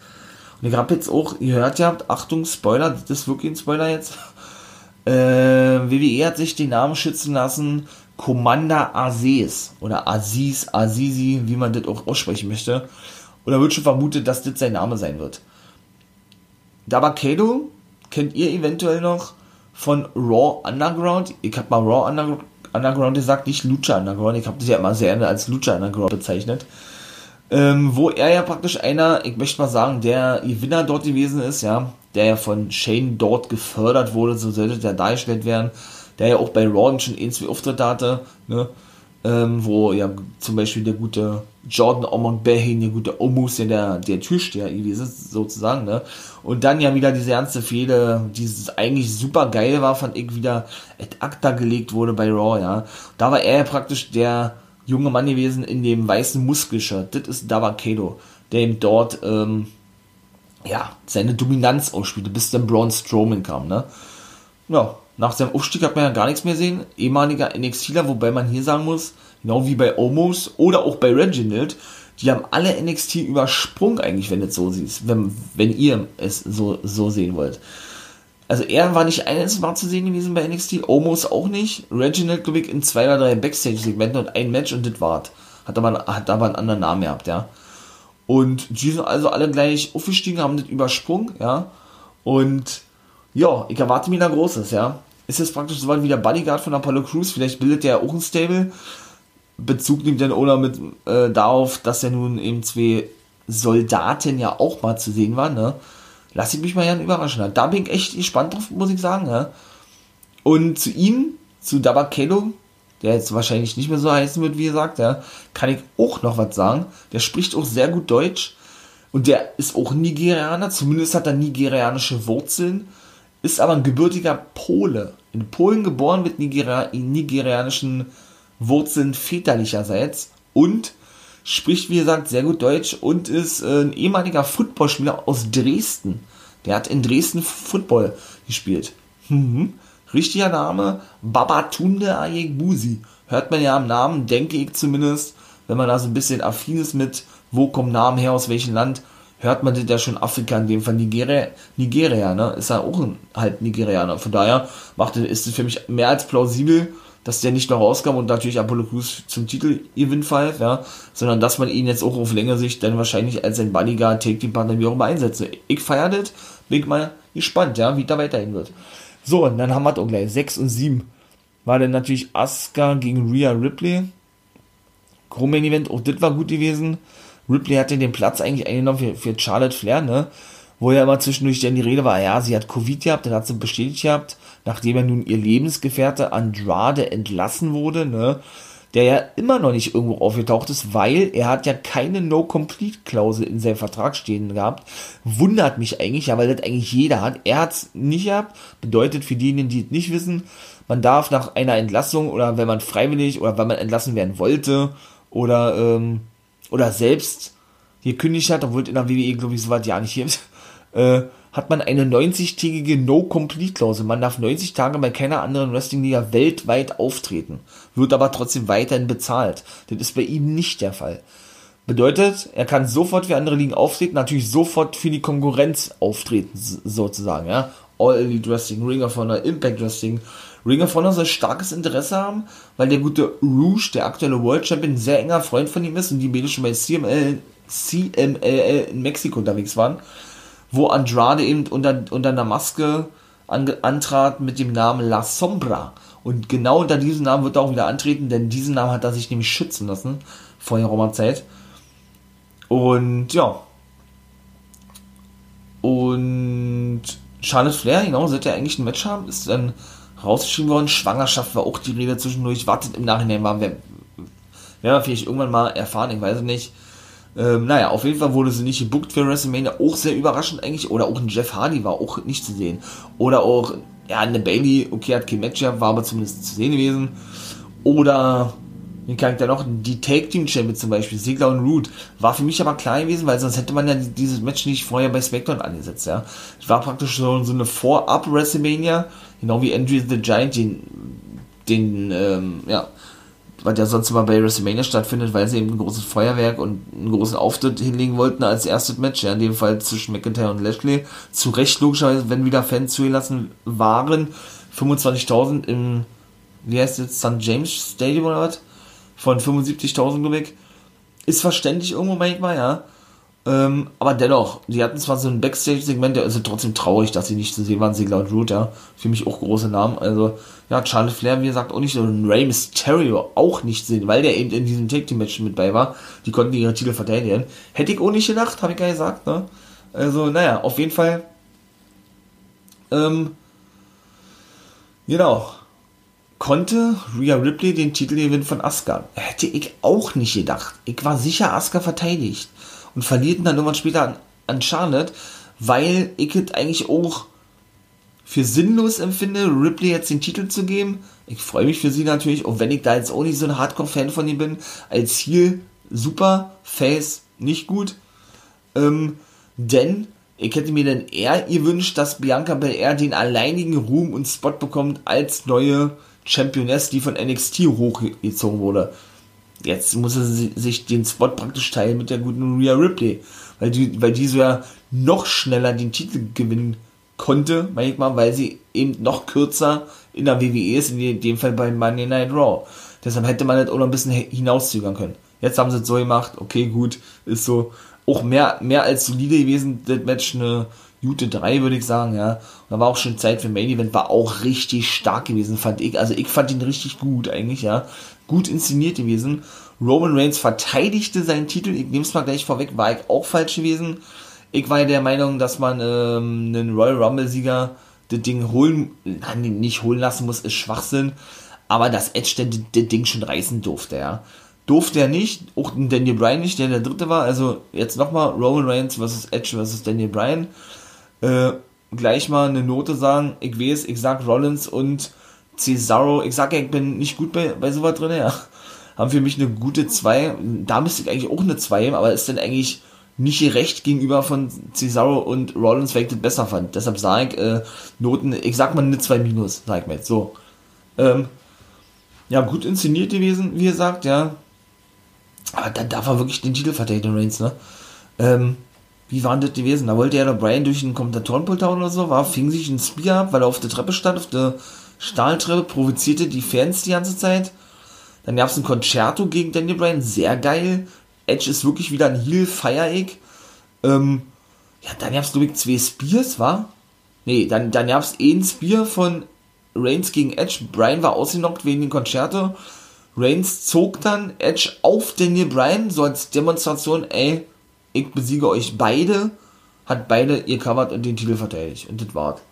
Und ich habe jetzt auch gehört gehabt, Achtung, Spoiler, das ist wirklich ein Spoiler jetzt. Äh, WWE hat sich den Namen schützen lassen, Commander Aziz oder Aziz, Azizi, wie man das auch aussprechen möchte. Und da wird schon vermutet, dass das sein Name sein wird. Dabakado kennt ihr eventuell noch von Raw Underground. Ich habe mal Raw Underground gesagt, nicht Lucha Underground. Ich habe das ja immer sehr gerne als Lucha Underground bezeichnet. Ähm, wo er ja praktisch einer, ich möchte mal sagen, der Gewinner dort gewesen ist, ja, der ja von Shane dort gefördert wurde, so sollte der dargestellt werden, der ja auch bei Raw schon ein, zwei Auftritte hatte, ne, ähm, wo ja zum Beispiel der gute Jordan Omon Behin, der gute Omus, der, der, Türsteher ist, sozusagen, ne? Und dann ja wieder diese ganze Fehde, dieses eigentlich super geil war, fand ich wieder et acta gelegt wurde bei Raw, ja. Da war er ja praktisch der junge Mann gewesen in dem weißen Muskelshirt. Das ist Davakado, der ihm dort, ähm, ja, seine Dominanz ausspielte, bis dann Braun Strowman kam, ne? Ja, nach seinem Aufstieg hat man ja gar nichts mehr sehen. Ehemaliger NXTler, wobei man hier sagen muss, genau wie bei Omos oder auch bei Reginald, die haben alle NXT übersprungen eigentlich, wenn du es so siehst, wenn, wenn ihr es so, so sehen wollt. Also er war nicht eines Mal zu sehen gewesen bei NXT, Omos auch nicht, Reginald, glaube ich, in zwei oder drei Backstage-Segmenten und ein Match und das war's. Hat aber, hat aber einen anderen Namen gehabt, ja. Und die sind also alle gleich aufgestiegen, haben das übersprungen, ja. Und ja, ich erwarte mir da Großes, ja. Ist jetzt praktisch so weit wie der Bodyguard von Apollo Crews, vielleicht bildet der auch ein Stable. Bezug nimmt dann oder mit äh, darauf, dass ja nun eben zwei Soldaten ja auch mal zu sehen waren, ne? Lass ich mich mal ja überraschen. Da bin ich echt gespannt drauf, muss ich sagen, ja. Und zu ihm, zu Dabakelo, der jetzt wahrscheinlich nicht mehr so heißen wird, wie gesagt, ja, kann ich auch noch was sagen. Der spricht auch sehr gut Deutsch und der ist auch Nigerianer, zumindest hat er nigerianische Wurzeln ist aber ein gebürtiger Pole. In Polen geboren mit Nigeria nigerianischen Wurzeln väterlicherseits und spricht, wie gesagt, sehr gut Deutsch und ist äh, ein ehemaliger Footballspieler aus Dresden. Der hat in Dresden Football gespielt. Mhm. Richtiger Name, Babatunde Ayegbusi. Hört man ja am Namen, denke ich zumindest, wenn man da so ein bisschen affin ist mit, wo kommen Namen her, aus welchem Land, hört man das ja schon Afrika, in dem Fall Nigeria, Nigeria, ne? Ist ja auch ein, halt Nigerianer. Von daher macht, ist es für mich mehr als plausibel, dass der nicht noch rauskam und natürlich Apollo Crews zum Titel gewinnt, ja, sondern dass man ihn jetzt auch auf längere Sicht dann wahrscheinlich als sein Bodyguard, Take Team Partner, auch immer einsetzt. Ich feiere das, bin ich mal gespannt, ja, wie da weiterhin wird. So, und dann haben wir auch gleich 6 und 7. War dann natürlich Asuka gegen Rhea Ripley. Chromain Event, auch das war gut gewesen. Ripley hatte den Platz eigentlich eingenommen für, für Charlotte Flair, ne? Wo ja immer zwischendurch dann die Rede war, ja, sie hat Covid gehabt, dann hat sie bestätigt gehabt, nachdem er nun ihr Lebensgefährte Andrade entlassen wurde, ne? Der ja immer noch nicht irgendwo aufgetaucht ist, weil er hat ja keine No-Complete-Klausel in seinem Vertrag stehen gehabt. Wundert mich eigentlich, ja, weil das eigentlich jeder hat. Er hat es nicht gehabt. Bedeutet für diejenigen, die es nicht wissen, man darf nach einer Entlassung oder wenn man freiwillig oder wenn man entlassen werden wollte oder ähm, oder selbst gekündigt hat, obwohl in der WWE, glaube ich, so weit ja nicht gibt, äh, hat man eine 90-tägige No-Complete-Klausel. Man darf 90 Tage bei keiner anderen Wrestling-Liga weltweit auftreten, wird aber trotzdem weiterhin bezahlt. Das ist bei ihm nicht der Fall. Bedeutet, er kann sofort für andere Ligen auftreten, natürlich sofort für die Konkurrenz auftreten, sozusagen, ja. All Elite Wrestling, Ring of Honor, Impact Wrestling. Ring of Honor soll starkes Interesse haben, weil der gute Rouge, der aktuelle World Champion, ein sehr enger Freund von ihm ist und die beide schon bei CML, CMLL in Mexiko unterwegs waren, wo Andrade eben unter, unter einer Maske an, antrat mit dem Namen La Sombra. Und genau unter diesem Namen wird er auch wieder antreten, denn diesen Namen hat er sich nämlich schützen lassen, vor der Zeit. Und ja. Und Charlotte Flair, genau, sollte ja eigentlich ein Match haben, ist dann rausgeschrieben worden. Schwangerschaft war auch die Rede zwischendurch. Wartet im Nachhinein waren wir, werden wir vielleicht irgendwann mal erfahren, ich weiß es nicht. Ähm, naja, auf jeden Fall wurde sie nicht gebuckt für WrestleMania. Auch sehr überraschend eigentlich. Oder auch ein Jeff Hardy war auch nicht zu sehen. Oder auch, ja, eine Bailey, okay, hat kein Match gehabt, war aber zumindest zu sehen gewesen. Oder wie kann ich da noch? Die Take Team Champion zum Beispiel, Ziggler und Root, war für mich aber klar gewesen, weil sonst hätte man ja dieses Match nicht vorher bei SmackDown angesetzt, ja. Es war praktisch so, so eine Vorab-WrestleMania, genau wie Andrew the Giant den, den ähm, ja, was ja sonst immer bei WrestleMania stattfindet, weil sie eben ein großes Feuerwerk und einen großen Auftritt hinlegen wollten als erstes Match, ja, in dem Fall zwischen McIntyre und Lashley. Zu Recht logischerweise, wenn wieder Fans zugelassen waren, 25.000 im, wie heißt es, St. James Stadium oder was? von 75.000 Lubik. Ist verständlich irgendwo manchmal, ja. Ähm, aber dennoch, die hatten zwar so ein Backstage-Segment, ist trotzdem traurig, dass sie nicht zu sehen waren, Sigler und Root, ja. Für mich auch große Namen. Also, ja, Charlie Flair, wie gesagt, auch nicht, und Rey Mysterio auch nicht sehen, weil der eben in diesem Take Team Match mit bei war. Die konnten ihre Titel verteidigen. Hätte ich auch nicht gedacht, habe ich gar gesagt, ne. Also, naja, auf jeden Fall. Ähm, genau konnte Rhea Ripley den Titel gewinnen von Asuka. Hätte ich auch nicht gedacht. Ich war sicher, Asuka verteidigt. Und verliert dann irgendwann später an, an Charlotte, weil ich es eigentlich auch für sinnlos empfinde, Ripley jetzt den Titel zu geben. Ich freue mich für sie natürlich, auch wenn ich da jetzt auch nicht so ein Hardcore-Fan von ihr bin. Als Heel super, Face nicht gut. Ähm, denn ich hätte mir dann eher gewünscht, dass Bianca Belair den alleinigen Ruhm und Spot bekommt als neue Championess, die von NXT hochgezogen wurde. Jetzt muss er sich den Spot praktisch teilen mit der guten Rhea Ripley, weil die, weil die so ja noch schneller den Titel gewinnen konnte, manchmal, weil sie eben noch kürzer in der WWE ist, in dem Fall bei Monday Night Raw. Deshalb hätte man das auch noch ein bisschen hinauszögern können. Jetzt haben sie es so gemacht, okay, gut, ist so auch mehr, mehr als solide gewesen, das Match eine gute 3, würde ich sagen, ja. Und da war auch schon Zeit für Main Event, war auch richtig stark gewesen, fand ich. Also ich fand ihn richtig gut eigentlich, ja. Gut inszeniert gewesen. Roman Reigns verteidigte seinen Titel, ich nehme es mal gleich vorweg, war ich auch falsch gewesen. Ich war der Meinung, dass man ähm, einen Royal Rumble-Sieger das Ding holen, nein, nicht holen lassen muss, ist Schwachsinn. Aber dass Edge das Ding schon reißen durfte, ja durfte er nicht, auch Daniel Bryan nicht, der der dritte war. Also jetzt nochmal Roman Reigns versus Edge versus Daniel Bryan äh, gleich mal eine Note sagen. Ich weiß, ich sag Rollins und Cesaro. Ich sag ja, ich bin nicht gut bei, bei sowas drin, ja. Haben für mich eine gute 2. Da müsste ich eigentlich auch eine 2 aber ist dann eigentlich nicht gerecht gegenüber von Cesaro und Rollins, weil ich das besser fand. Deshalb sage ich, äh, Noten, ich sag mal eine 2 minus, sag ich mal jetzt. So. Ähm, ja, gut inszeniert gewesen, wie gesagt, ja. Aber dann darf er wirklich den Titel verteidigen, Reigns, ne? Ähm, wie war das gewesen? Da wollte ja der Brian durch den Kommentatorenpult hauen oder so, war, fing sich ein Spear ab, weil er auf der Treppe stand, auf der Stahltreppe, provozierte die Fans die ganze Zeit. Dann gab es ein Concerto gegen Daniel Bryan, sehr geil. Edge ist wirklich wieder ein Heel, feier ich. Ähm, ja, dann gab es, glaube ich, zwei Spears, war? Nee, dann, dann gab es ein Spear von Reigns gegen Edge. Bryan war ausgenockt wegen dem Concerto. Reigns zog dann Edge auf Daniel Bryan, so als Demonstration, ey, ich besiege euch beide, hat beide ihr covered und den Titel verteidigt. Und das war's.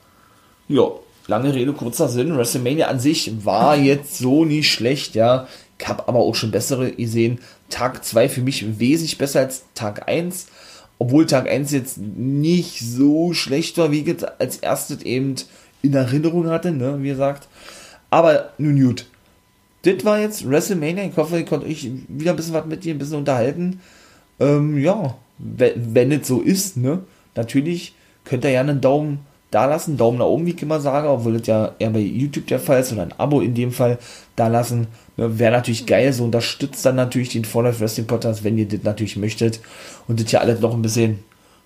Ja, lange Rede, kurzer Sinn. WrestleMania an sich war jetzt so nicht schlecht, ja. Ich habe aber auch schon bessere gesehen. Tag 2 für mich wesentlich besser als Tag 1. Obwohl Tag 1 jetzt nicht so schlecht war, wie ich als erstes eben in Erinnerung hatte, ne, wie gesagt. Aber nun gut. Das war jetzt WrestleMania. Ich hoffe, ich konnte euch wieder ein bisschen was mit dir ein bisschen unterhalten. Ähm, ja, wenn es so ist, ne, natürlich könnt ihr ja einen Daumen da lassen, Daumen nach oben, wie ich immer sage, obwohl das ja eher bei YouTube der Fall ist oder ein Abo in dem Fall da lassen. Ne, Wäre natürlich geil, so unterstützt dann natürlich den For Life Wrestling Podcast, wenn ihr das natürlich möchtet und das ja alles noch ein bisschen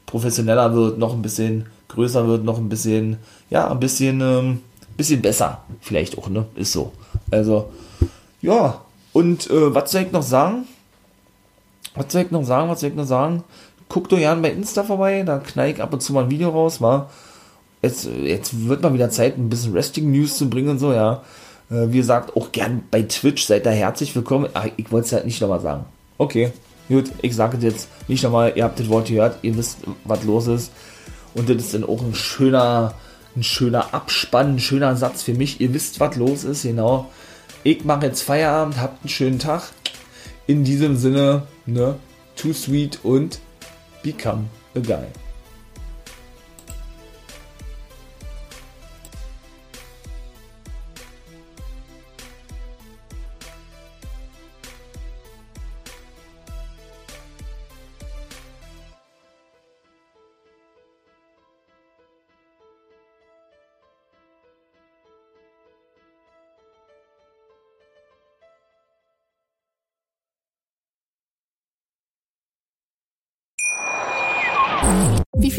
professioneller wird, noch ein bisschen größer wird, noch ein bisschen, ja, ein bisschen, ähm, bisschen besser, vielleicht auch, ne, ist so. Also, ja, und äh, was soll ich noch sagen? Was soll ich noch sagen? Was soll ich noch sagen? Guckt doch gerne bei Insta vorbei, da knall ich ab und zu mal ein Video raus, war. Jetzt, jetzt wird mal wieder Zeit, ein bisschen Resting News zu bringen und so, ja. Äh, wie gesagt, auch gern bei Twitch, seid da herzlich willkommen. Ach, ich wollte es halt nicht nochmal sagen. Okay, gut, ich sage es jetzt nicht nochmal, ihr habt das Wort gehört, ihr wisst, was los ist. Und das ist dann auch ein schöner, ein schöner Abspann, ein schöner Satz für mich. Ihr wisst, was los ist, genau. Ich mache jetzt Feierabend, habt einen schönen Tag. In diesem Sinne, ne, too sweet und become a guy.